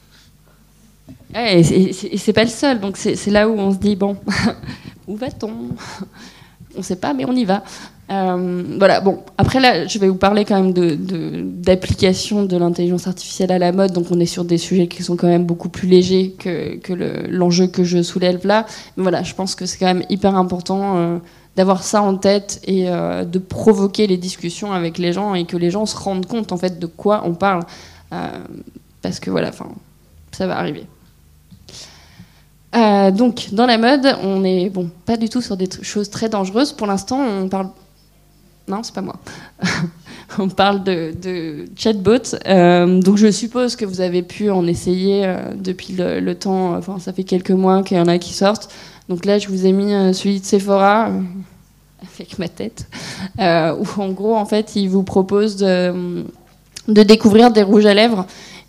Et c'est pas le seul, donc c'est là où on se dit bon, où va-t-on? On sait pas, mais on y va. Euh, voilà, bon, après là, je vais vous parler quand même d'application de, de, l'intelligence artificielle à la mode, donc on est sur des sujets qui sont quand même beaucoup plus légers que, que l'enjeu que je soulève là. Mais voilà, je pense que c'est quand même hyper important euh, d'avoir ça en tête et euh, de provoquer les discussions avec les gens et que les gens se rendent compte en fait de quoi on parle. parce que voilà, enfin, ça va arriver. Donc, dans la mode, on est bon, pas du tout sur des choses très dangereuses. Pour l'instant, on parle. Non, c'est pas moi. on parle de, de chatbots. Euh, donc, je suppose que vous avez pu en essayer euh, depuis le, temps. Enfin, ça fait quelques mois qu'il y en a qui sortent. Donc là, je vous ai mis celui de Sephora avec ma tête, où en gros, en fait, il vous propose de, découvrir des rouges à lèvres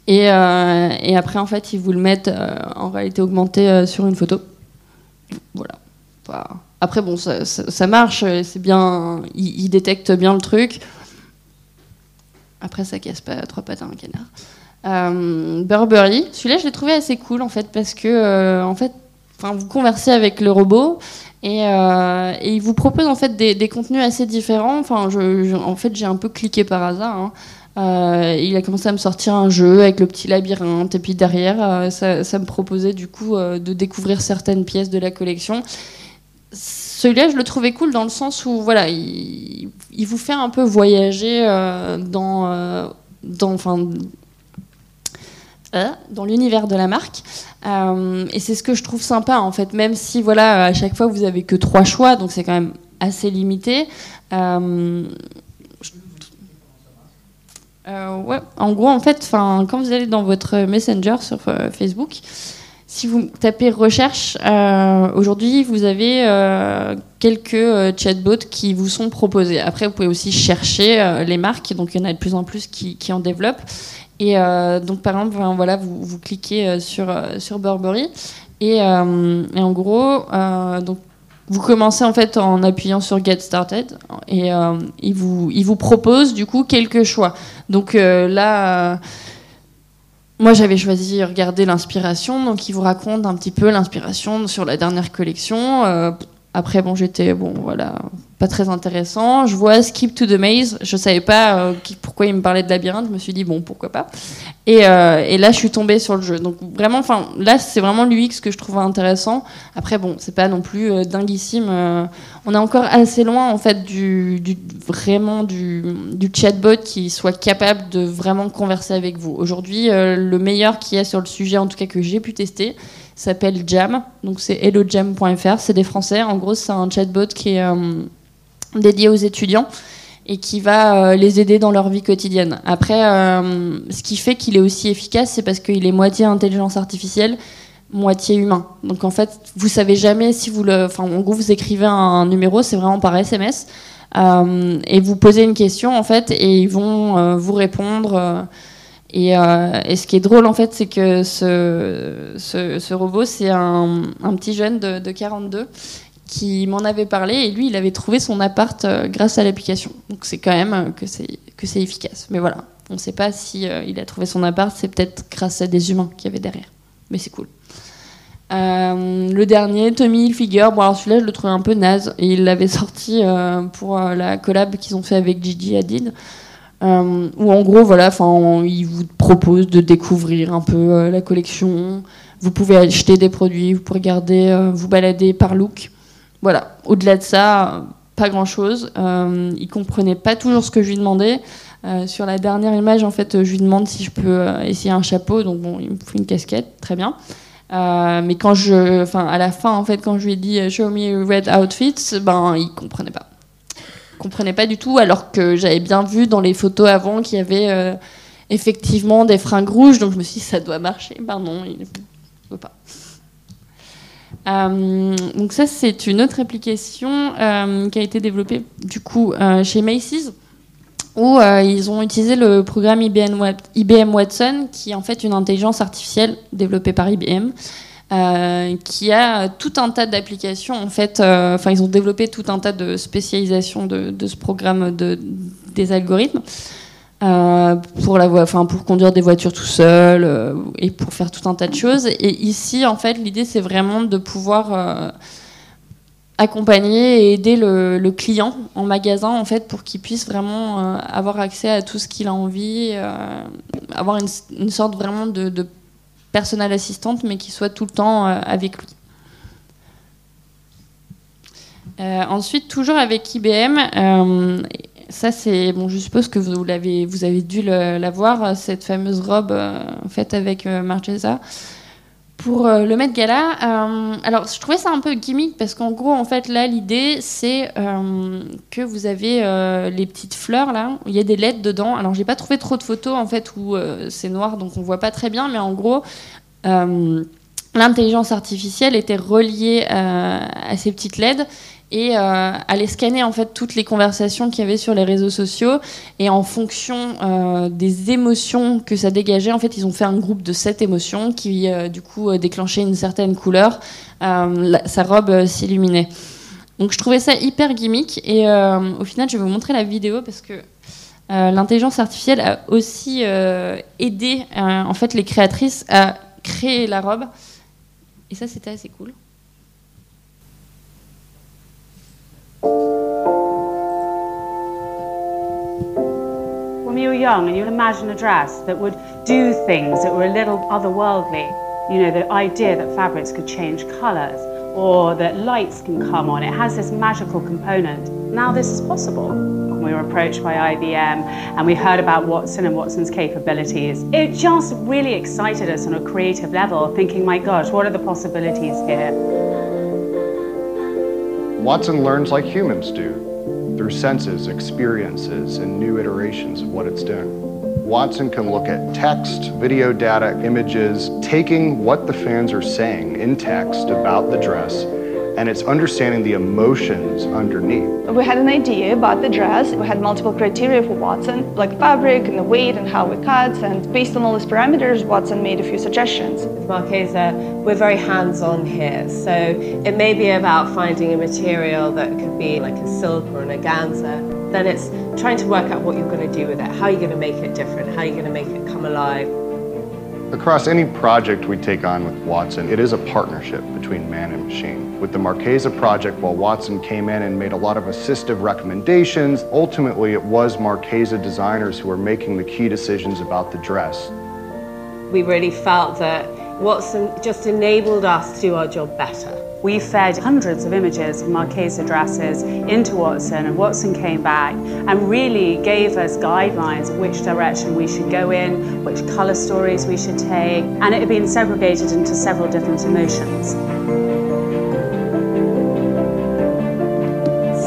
euh, et, après, en fait, ils vous le mettent euh, en réalité augmentée euh, sur une photo. Voilà. Après, bon, ça, marche, c'est bien, ils, détectent bien le truc. Après, ça casse pas trois pattes à un canard. Burberry, celui-là, je l'ai trouvé assez cool en fait, parce que en fait, vous conversez avec le robot et, il vous propose en fait des, contenus assez différents. Enfin, en fait, j'ai un peu cliqué par hasard. Hein. Euh, il a commencé à me sortir un jeu avec le petit labyrinthe et puis derrière euh, ça, me proposait du coup euh, de découvrir certaines pièces de la collection. Celui-là je le trouvais cool dans le sens où voilà il, vous fait un peu voyager dans dans enfin dans l'univers de la marque. Et c'est ce que je trouve sympa en fait. Même si voilà à chaque fois vous avez que trois choix donc c'est quand même assez limité. Euh, ouais, en gros, en fait, quand vous allez dans votre Messenger sur euh, Facebook, si vous tapez recherche, euh, aujourd'hui, vous avez quelques chatbots qui vous sont proposés. Après, vous pouvez aussi chercher les marques, donc il y en a de plus en plus qui, en développent. Et donc, par exemple, voilà, vous, cliquez sur, sur Burberry. Et, et en gros, donc, vous commencez en fait en appuyant sur Get Started et euh, il, vous, il vous propose du coup quelques choix. Donc euh, là, euh, moi j'avais choisi regarder l'inspiration, donc il vous raconte un petit peu l'inspiration sur la dernière collection. Après bon j'étais bon voilà pas très intéressant. Je vois Skip to the Maze, je savais pas pourquoi il me parlait de labyrinthe, je me suis dit bon pourquoi pas. Et, euh, et, là, je suis tombée sur le jeu. Donc vraiment, enfin, là, c'est vraiment l'UX que je trouve intéressant. Après, bon, c'est pas non plus euh, dinguissime. Euh, on est encore assez loin, en fait, du, vraiment du, du, chatbot qui soit capable de vraiment converser avec vous. Aujourd'hui, le meilleur qui est sur le sujet, en tout cas que j'ai pu tester, s'appelle Jam. Donc c'est hellojam.fr. C'est des Français. En gros, c'est un chatbot qui est dédié aux étudiants et qui va euh, les aider dans leur vie quotidienne. Après, euh, ce qui fait qu'il est aussi efficace, c'est parce qu'il est moitié intelligence artificielle, moitié humain. Donc en fait, vous savez jamais si vous le, enfin en gros vous écrivez un, numéro, c'est vraiment par SMS, euh, et vous posez une question en fait, et ils vont vous répondre. Et, et, ce qui est drôle en fait, c'est que ce, ce, robot, c'est un, un, petit jeune de, de 42 qui m'en avait parlé et lui, il avait trouvé son appart euh, grâce à l'application. Donc c'est quand même euh, que c'est efficace. Mais voilà, on ne sait pas si euh, il a trouvé son appart, c'est peut-être grâce à des humains qui y avait derrière. Mais c'est cool. le dernier, Tommy Hilfiger, bon alors celui-là je le trouvais un peu naze et il l'avait sorti pour la collab qu'ils ont fait avec Gigi Hadid. Où en gros voilà, il vous propose de découvrir un peu la collection. Vous pouvez acheter des produits, vous pouvez regarder, vous balader par look. Voilà, au-delà de ça, pas grand-chose. Euh, il comprenait pas toujours ce que je lui demandais. Euh, sur la dernière image, en fait, je lui demande si je peux euh, essayer un chapeau. Donc bon, il me faut une casquette, très bien. Euh, mais quand je, enfin, à la fin, en fait, quand je lui ai dit "Show me red outfits", ben, il comprenait pas. Il comprenait pas du tout, alors que j'avais bien vu dans les photos avant qu'il y avait effectivement des fringues rouges. Donc je me suis dit "Ça doit marcher". Ben non, il ne veut pas. Euh, donc ça, c'est une autre application euh, qui a été développée du coup euh, chez Macy's, où ils ont utilisé le programme IBM, IBM, Watson, qui est en fait une intelligence artificielle développée par IBM, qui a tout un tas d'applications. En fait, enfin, ils ont développé tout un tas de spécialisations de, ce programme de, des algorithmes. Euh, pour la enfin pour conduire des voitures tout seul euh, et pour faire tout un tas de choses. Et ici, en fait, l'idée c'est vraiment de pouvoir euh, accompagner et aider le, client en magasin, en fait, pour qu'il puisse vraiment avoir accès à tout ce qu'il a envie, avoir une, sorte vraiment de personnel assistante, mais qui soit tout le temps avec lui. ensuite, toujours avec IBM, ça, c'est bon. Je suppose que vous l'avez, vous avez dû la voir cette fameuse robe euh, faite avec euh, Marchesa pour euh, le Met Gala. alors, je trouvais ça un peu gimmick parce qu'en gros, en fait, là, l'idée, c'est que vous avez les petites fleurs là. Il y a des lettres dedans. Alors, j'ai pas trouvé trop de photos en fait où c'est noir, donc on voit pas très bien. Mais en gros. L'intelligence artificielle était reliée à ces petites LED et euh, aller scanner en fait toutes les conversations qu'il y avait sur les réseaux sociaux. Et en fonction euh, des émotions que ça dégageait en fait ils ont fait un groupe de sept émotions qui euh, du coup déclenchaient une certaine couleur sa robe s'illuminait. Donc je trouvais ça hyper gimmick. Et au final je vais vous montrer la vidéo parce que l'intelligence artificielle a aussi aidé en fait les créatrices à créer la robe. Et ça c'était assez cool When you were young and you imagine a dress that would do things that were a little otherworldly, you know, the idea that fabrics could change colours or that lights can come on, it has this magical component. Now this is possible. We were approached by IBM and we heard about Watson and Watson's capabilities. It just really excited us on a creative level, thinking, my gosh, what are the possibilities here? Watson learns like humans do, through senses, experiences, and new iterations of what it's doing. Watson can look at text, video data, images, taking what the fans are saying in text about the dress and it's understanding the emotions underneath. We had an idea about the dress. We had multiple criteria for Watson, like fabric and the weight and how it cuts. And based on all these parameters, Watson made a few suggestions. With Marchesa, we're very hands-on here. So it may be about finding a material that could be like a silk or an organza. Then it's trying to work out what you're going to do with it. How are you going to make it different? How are you going to make it come alive? Across any project we take on with Watson, it is a partnership between man and machine. With the Marquesa project, while Watson came in and made a lot of assistive recommendations, ultimately it was Marquesa designers who were making the key decisions about the dress. we really felt that Watson just enabled us to do our job better. We fed hundreds of images of Marquesa dresses into Watson, and Watson came back and really gave us guidelines of which direction we should go in, which colour stories we should take, and it had been segregated into several different emotions.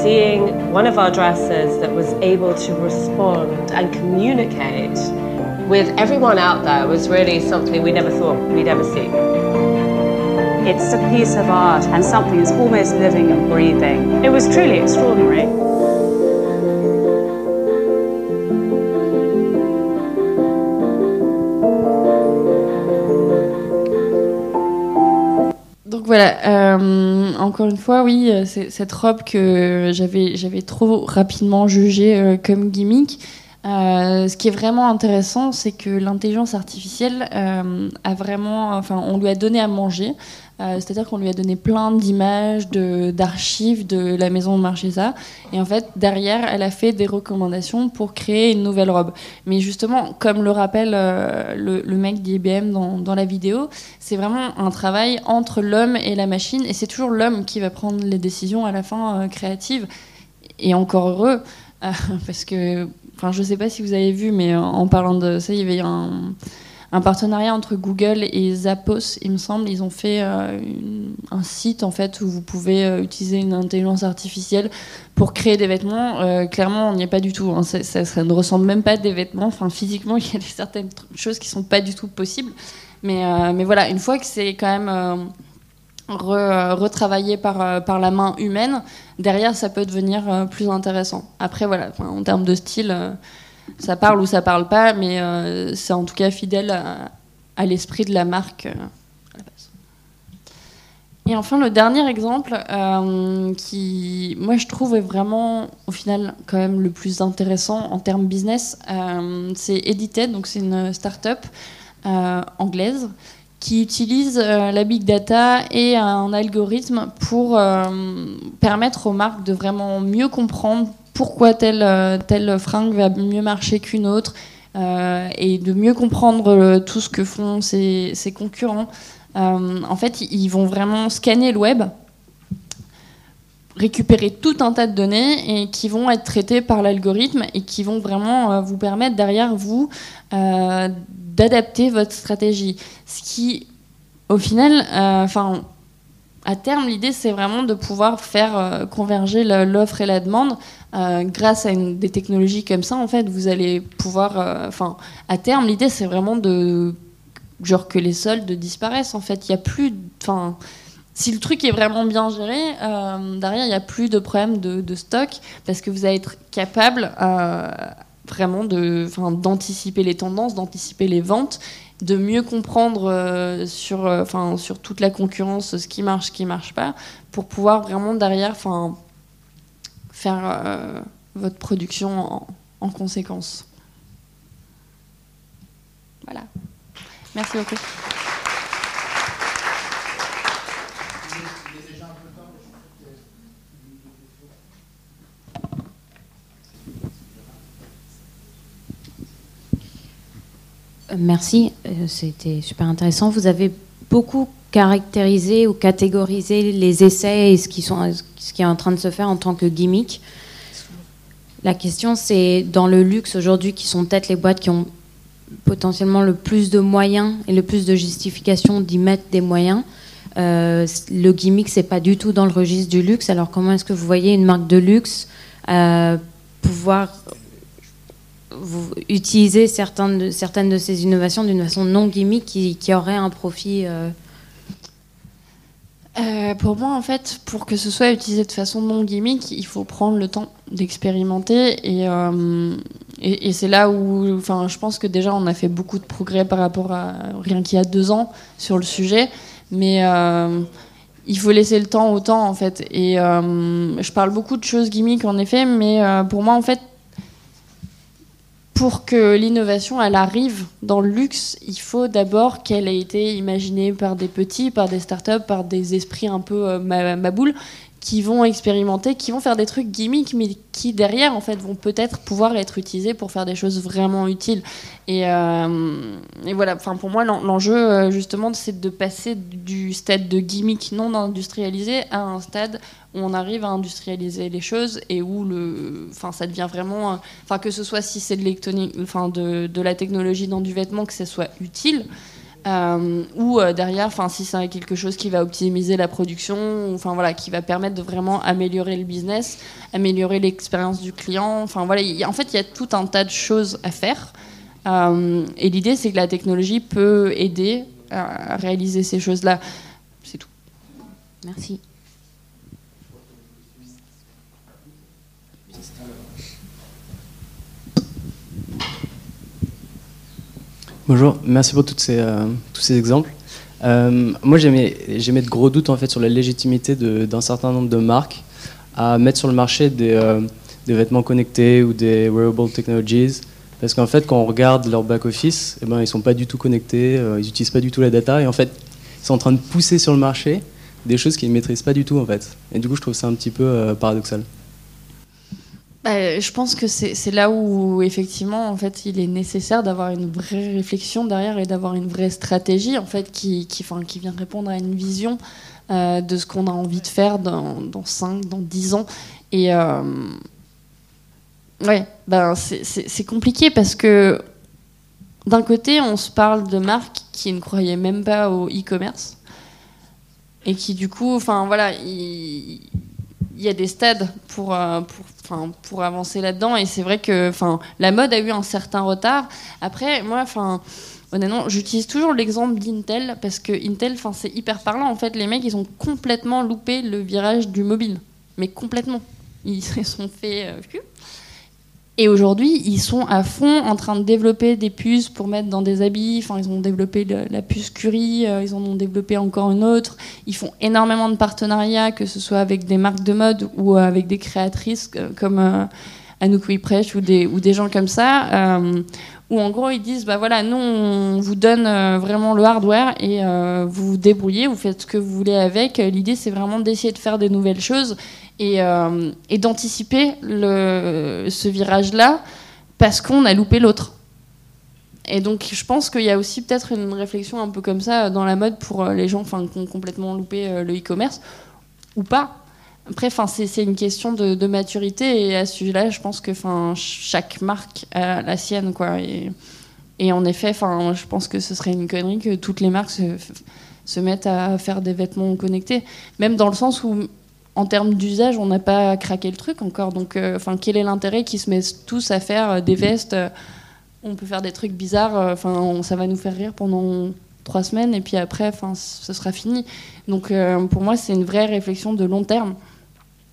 Seeing one of our dresses that was able to respond and communicate with everyone out there was really something we never thought we'd ever see. It's a piece of art and something that's almost living and breathing. It was truly extraordinary. Donc voilà, euh, encore une fois, oui, euh, c'est cette robe que j'avais j'avais trop rapidement jugée euh, comme gimmick. Euh, ce qui est vraiment intéressant, c'est que l'intelligence artificielle euh, a vraiment, enfin, on lui a donné à manger. Euh, C'est-à-dire qu'on lui a donné plein d'images, d'archives de, la maison de Marchesa. Et en fait, derrière, elle a fait des recommandations pour créer une nouvelle robe. Mais justement, comme le rappelle le, mec d'IBM dans, dans la vidéo, c'est vraiment un travail entre l'homme et la machine. Et c'est toujours l'homme qui va prendre les décisions à la fin créatives. Et encore heureux, parce que, enfin, je sais pas si vous avez vu, mais euh, en parlant de ça, il y avait un, partenariat entre Google et Zappos, il me semble. Ils ont fait euh, un site en fait où vous pouvez euh, utiliser une intelligence artificielle pour créer des vêtements. Clairement, on n'y est pas du tout. hein. Ça, ne ressemble même pas à des vêtements. Enfin, physiquement, il y a certaines choses qui sont pas du tout possibles. Mais, voilà, une fois que c'est quand même re- retravaillé par, euh, par la main humaine, derrière, ça peut devenir euh, plus intéressant. Après, voilà, en termes de style, euh, ça parle ou ça parle pas, mais c'est en tout cas fidèle à, l'esprit de la marque. Et enfin, le dernier exemple, qui, moi, je trouve est vraiment, au final, quand même le plus intéressant en termes business, c'est Edited, donc c'est une start-up anglaise qui utilise euh, la big data et un algorithme pour euh, permettre aux marques de vraiment mieux comprendre pourquoi telle, euh, telle fringue va mieux marcher qu'une autre et de mieux comprendre tout ce que font ses, ses concurrents. En fait, ils- vont vraiment scanner le web, récupérer tout un tas de données et qui vont être traitées par l'algorithme et qui vont vraiment vous permettre derrière vous euh, d'adapter votre stratégie. Ce qui, au final, euh, enfin, à terme, l'idée c'est vraiment de pouvoir faire euh, converger l'offre et la demande euh, grâce à des technologies comme ça. En fait, vous allez pouvoir, enfin, à terme, l'idée c'est vraiment de genre que les soldes disparaissent. En fait, il y a plus, enfin. Si le truc est vraiment bien géré, derrière, il n'y a plus de problème de, de stock parce que vous allez être capable vraiment d'anticiper les tendances, d'anticiper les ventes, de mieux comprendre euh, sur, euh, enfin, sur toute la concurrence ce qui marche, ce qui marche pas, pour pouvoir vraiment derrière, faire euh, votre production en conséquence. Voilà. Merci beaucoup. Merci, euh, c'était super intéressant. Vous avez beaucoup caractérisé ou catégorisé les essais et ce qui, est en train de se faire en tant que gimmick. La question, c'est dans le luxe aujourd'hui, qui sont peut-être les boîtes qui ont potentiellement le plus de moyens et le plus de justification d'y mettre des moyens. Euh, le gimmick, c'est pas du tout dans le registre du luxe. Alors, comment est-ce que vous voyez une marque de luxe euh, pouvoir vous utilisez certaines de, ces innovations d'une façon non gimmick qui, aurait un profit euh, Euh, pour moi, en fait, pour que ce soit utilisé de façon non gimmick, il faut prendre le temps d'expérimenter. Et, euh, c'est là où, je pense que déjà, on a fait beaucoup de progrès par rapport à rien qu'il y a deux ans sur le sujet. Mais il faut laisser le temps au temps, en fait. Et je parle beaucoup de choses gimmick, en effet, mais pour moi, en fait, pour que l'innovation elle arrive dans le luxe, il faut d'abord qu'elle ait été imaginée par des petits, par des startups, par des esprits un peu euh, qui vont expérimenter, qui vont faire des trucs gimmicks, mais qui derrière en fait vont peut-être pouvoir être utilisés pour faire des choses vraiment utiles. Et, euh, voilà, enfin pour moi l'enjeu euh, justement c'est de passer du stade de gimmick non industrialisé à un stade où on arrive à industrialiser les choses et où le, enfin ça devient vraiment, enfin que ce soit si c'est de, de la technologie dans du vêtement que ce soit utile. Euh, ou euh, derrière, enfin si c'est quelque chose qui va optimiser la production, enfin voilà, qui va permettre de vraiment améliorer le business, améliorer l'expérience du client. Enfin voilà, en fait, il y a tout un tas de choses à faire. Euh, et l'idée, c'est que la technologie peut aider à réaliser ces choses-là. C'est tout. Merci. Bonjour, merci pour ces, euh, tous ces exemples. Euh, moi, mis de gros doutes en fait sur la légitimité d'un certain nombre de marques à mettre sur le marché des, euh, des, vêtements connectés ou des wearable technologies. Parce qu'en fait, quand on regarde leur back-office, eh ben, ils sont pas du tout connectés, ils n'utilisent pas du tout la data. Et en fait, ils sont en train de pousser sur le marché des choses qu'ils ne maîtrisent pas du tout. En fait. Et du coup, je trouve ça un petit peu paradoxal. Bah, je pense que c'est là où effectivement en fait il est nécessaire d'avoir une vraie réflexion derrière et d'avoir une vraie stratégie en fait qui, enfin, qui vient répondre à une vision euh, de ce qu'on a envie de faire dans, dans 5, dans 10 ans. Et euh, ouais, ben c'est compliqué parce que d'un côté on se parle de marques qui ne croyaient même pas au e-commerce et qui du coup, enfin voilà, il, il y a des stades pour, euh, pour pour avancer là-dedans. Et c'est vrai que la mode a eu un certain retard. Après, moi, enfin, honnêtement, j'utilise toujours l'exemple d'Intel parce que Intel, c'est hyper parlant. En fait, les mecs, ils ont complètement loupé le virage du mobile. Mais complètement. Ils se sont fait euh, et aujourd'hui, ils sont à fond en train de développer des puces pour mettre dans des habits. Enfin, ils ont développé la puce Curie, euh, ils en ont développé encore une autre. Ils font énormément de partenariats, que ce soit avec des marques de mode ou avec des créatrices euh, comme euh, Anouk ou des, gens comme ça. Euh, où en gros ils disent bah voilà nous on vous donne vraiment le hardware et vous vous débrouillez vous faites ce que vous voulez avec l'idée c'est vraiment d'essayer de faire des nouvelles choses euh, et, d'anticiper ce virage-là parce qu'on a loupé l'autre. Et donc je pense qu'il y a aussi peut-être une réflexion un peu comme ça dans la mode pour euh, les gens qui ont complètement loupé euh, le e-commerce, ou pas. Après, c'est une question de, maturité et à ce sujet-là, je pense que chaque marque a la sienne. Et, en effet, je pense que ce serait une connerie que toutes les marques se, mettent à faire des vêtements connectés. Même dans le sens où en termes d'usage, on n'a pas craqué le truc encore. Donc, euh, quel est l'intérêt qu'ils se mettent tous à faire euh, des vestes euh, On peut faire des trucs bizarres. Ça va nous faire rire pendant trois semaines et puis après, ce sera fini. Donc, pour moi, c'est une vraie réflexion de long terme,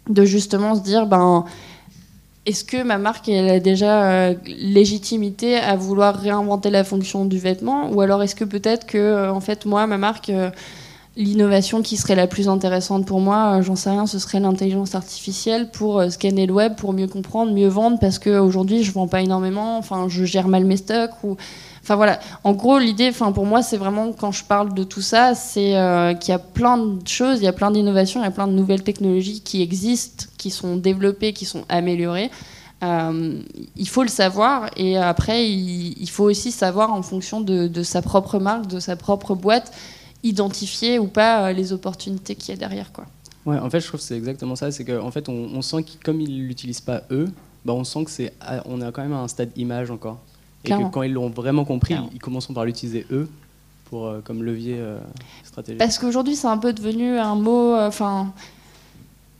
de justement se dire, ben, est-ce que ma marque elle a déjà légitimité à vouloir réinventer la fonction du vêtement, ou alors est-ce que peut-être que, en fait, moi, ma marque L'innovation qui serait la plus intéressante pour moi, euh, j'en sais rien, ce serait l'intelligence artificielle pour euh, scanner le web, pour mieux comprendre, mieux vendre, parce qu'aujourd'hui je vends pas énormément, enfin je gère mal mes stocks ou Enfin voilà, en gros l'idée, enfin pour moi c'est vraiment quand je parle de tout ça, c'est euh, qu'il y a plein de choses, il y a plein d'innovations, il y a plein de nouvelles technologies qui existent, qui sont développées, qui sont améliorées. il faut le savoir et après il, faut aussi savoir en fonction de, sa propre marque, de sa propre boîte, identifier ou pas euh, les opportunités qu'il y a derrière. Quoi. Ouais, en fait, je trouve que c'est exactement ça. C'est qu'en fait, on, sent que comme ils l'utilisent pas eux, bah, on sent que c'est, on est quand même à un stade image encore. Et que quand ils l'ont vraiment compris, ils commenceront par l'utiliser eux pour, euh, comme levier euh, stratégique. Parce qu'aujourd'hui, c'est un peu devenu un mot. Enfin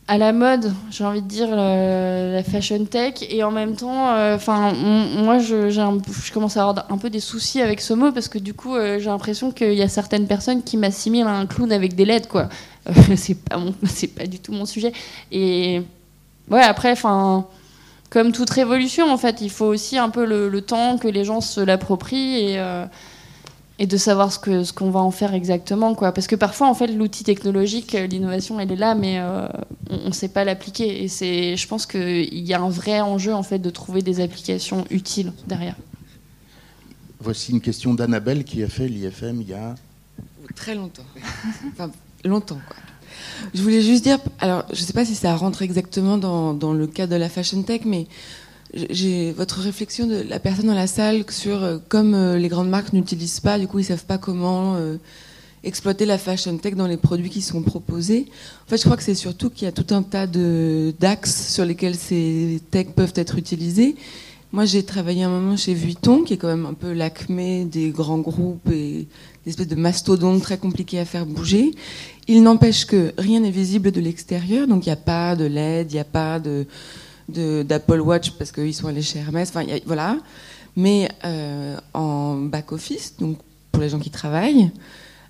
à la mode, j'ai envie de dire la fashion tech, et en même temps, euh, enfin, moi, je, je, commence à avoir un peu des soucis avec ce mot parce que du coup, euh, j'ai l'impression qu'il y a certaines personnes qui m'assimilent à un clown avec des LED, quoi. Euh, c'est pas c'est pas du tout mon sujet. Et ouais, après, enfin, comme toute révolution, en fait, il faut aussi un peu le, le temps que les gens se l'approprient et et de savoir ce qu'on va en faire exactement quoi. Parce que parfois en fait l'outil technologique euh, l'innovation elle est là mais euh, on ne sait pas l'appliquer. Et c'est je pense qu'il y a un vrai enjeu en fait de trouver des applications utiles derrière. Voici une question d'Annabelle qui a fait l'IFM il y a très longtemps. Enfin longtemps quoi Je voulais juste dire, alors je ne sais pas si ça rentre exactement dans, le cadre de la fashion tech, mais j'ai votre réflexion de la personne dans la salle sur euh, comme euh, les grandes marques n'utilisent pas, du coup ils savent pas comment euh, exploiter la fashion tech dans les produits qui sont proposés. En fait, je crois que c'est surtout qu'il y a tout un tas d'axes sur lesquels ces techs peuvent être utilisés. Moi, j'ai travaillé un moment chez Vuitton, qui est quand même un peu l'acmé des grands groupes et des espèces de mastodontes très compliqués à faire bouger. Il n'empêche que rien n'est visible de l'extérieur, donc il n'y a pas de LED, il n'y a pas d'Apple Watch parce qu'ils sont allés chez Hermès. Voilà. Mais euh, en back office, donc pour les gens qui travaillent,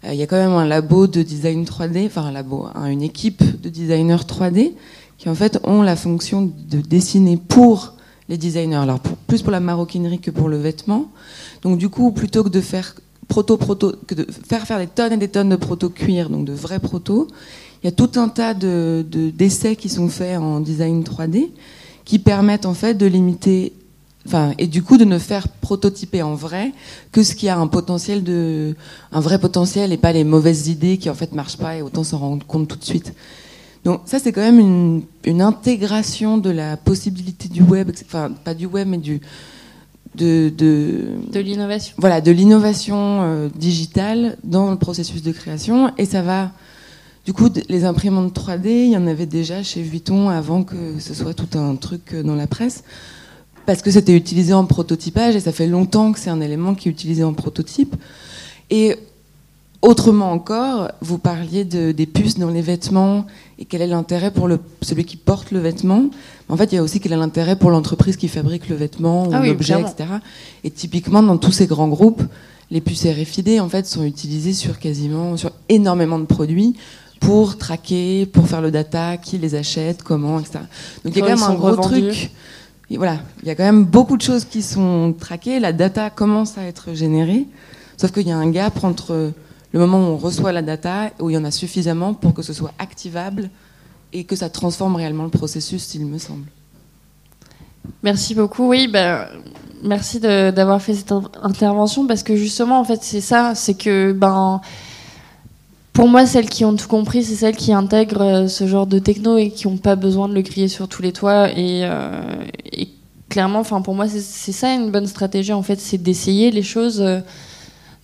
euh, il y a quand même un labo de design 3D, enfin un labo, hein, une équipe de designers 3D qui en fait ont la fonction de dessiner pour les designers. Plus pour la maroquinerie que pour le vêtement. Donc du coup, plutôt que de faire proto proto, de faire faire des tonnes et des tonnes de proto cuir, donc de vrais protos, il y a tout un tas de d'essais qui sont faits en design 3D qui permettent en fait de limiter, enfin, et du coup de ne faire prototyper en vrai que ce qui a un potentiel de, un vrai potentiel et pas les mauvaises idées qui en fait marchent pas et autant s'en rendre compte tout de suite. Donc ça c'est quand même une, une, intégration de la possibilité du web, enfin pas du web mais du de, de, de l'innovation. Voilà, de l'innovation euh, digitale dans le processus de création et ça va du coup, les imprimantes 3D, il y en avait déjà chez Vuitton avant que ce soit tout un truc euh, dans la presse, parce que c'était utilisé en prototypage et ça fait longtemps que c'est un élément qui est utilisé en prototype. Et autrement encore, vous parliez de, des puces dans les vêtements et quel est l'intérêt pour le, celui qui porte le vêtement. En fait, il y a aussi quel est l'intérêt pour l'entreprise qui fabrique le vêtement ou ah l'objet, etc. Et typiquement, dans tous ces grands groupes, les puces RFID en fait sont utilisées sur quasiment sur énormément de produits pour traquer, pour faire le data, qui les achète, comment, etc. Donc il y a quand même un gros truc. voilà, il y a quand même beaucoup de choses qui sont traquées. La data commence à être générée, sauf qu'il y a un gap entre le moment où on reçoit la data, où il y en a suffisamment pour que ce soit activable et que ça transforme réellement le processus, il me semble. Merci beaucoup. Oui, ben, merci d'avoir fait cette intervention parce que justement, en fait, c'est ça, c'est que ben pour moi, celles qui ont tout compris, c'est celles qui intègrent euh, ce genre de techno et qui n'ont pas besoin de le crier sur tous les toits. Et, euh, clairement, enfin pour moi, c'est ça une bonne stratégie. En fait, c'est d'essayer les choses, euh,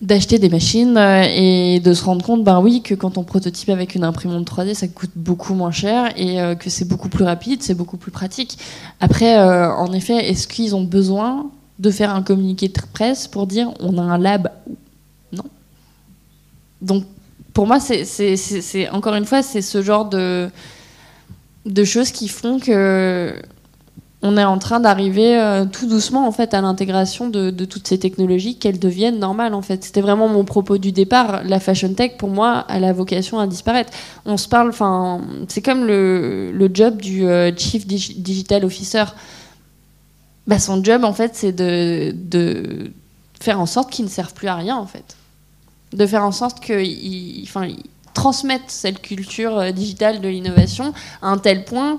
d'acheter des machines et de se rendre compte, ben oui, que quand on prototype avec une imprimante 3D, ça coûte beaucoup moins cher et que c'est beaucoup plus rapide, c'est beaucoup plus pratique. Après, en effet, est-ce qu'ils ont besoin de faire un communiqué de presse pour dire on a un lab Non? Donc pour moi, c'est encore une fois, c'est ce genre de, de choses qui font que on est en train d'arriver euh, tout doucement en fait à l'intégration de, toutes ces technologies, qu'elles deviennent normales en fait. C'était vraiment mon propos du départ. La fashion tech, pour moi, a la vocation à disparaître. On se parle, enfin, c'est comme le, job du euh, chief digital officer. Bah, son job en fait, c'est de, faire en sorte qu'il ne serve plus à rien en fait de faire en sorte qu'ils enfin, transmettent cette culture euh, digitale de l'innovation à un tel point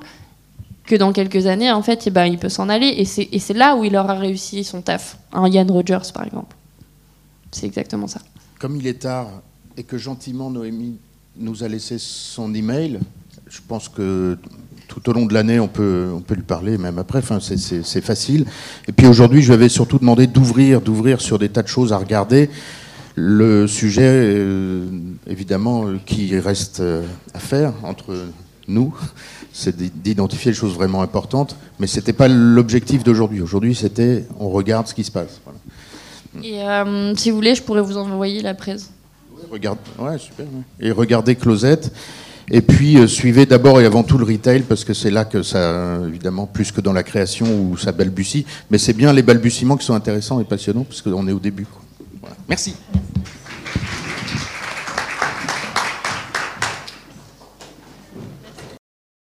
que dans quelques années, en fait, eh ben, il peut s'en aller. Et c'est là où il aura réussi son taf. Un Yann Rogers, par exemple. C'est exactement ça. Comme il est tard et que gentiment Noémie nous a laissé son email, je pense que tout au long de l'année, on peut, on peut lui parler, même après, enfin, c'est facile. Et puis aujourd'hui, je lui avais surtout demandé d'ouvrir, d'ouvrir sur des tas de choses à regarder. Le sujet, euh, évidemment, qui reste euh, à faire entre nous, c'est d'identifier les choses vraiment importantes, mais ce n'était pas l'objectif d'aujourd'hui. Aujourd'hui, c'était on regarde ce qui se passe. Et euh, si vous voulez, je pourrais vous envoyer la presse. Regarde, ouais, super. Et regardez Closette. Et puis suivez d'abord et avant tout le retail parce que c'est là que ça, évidemment, plus que dans la création où ça balbutie. Mais c'est bien les balbutiements qui sont intéressants et passionnants parce qu'on est au début. Merci.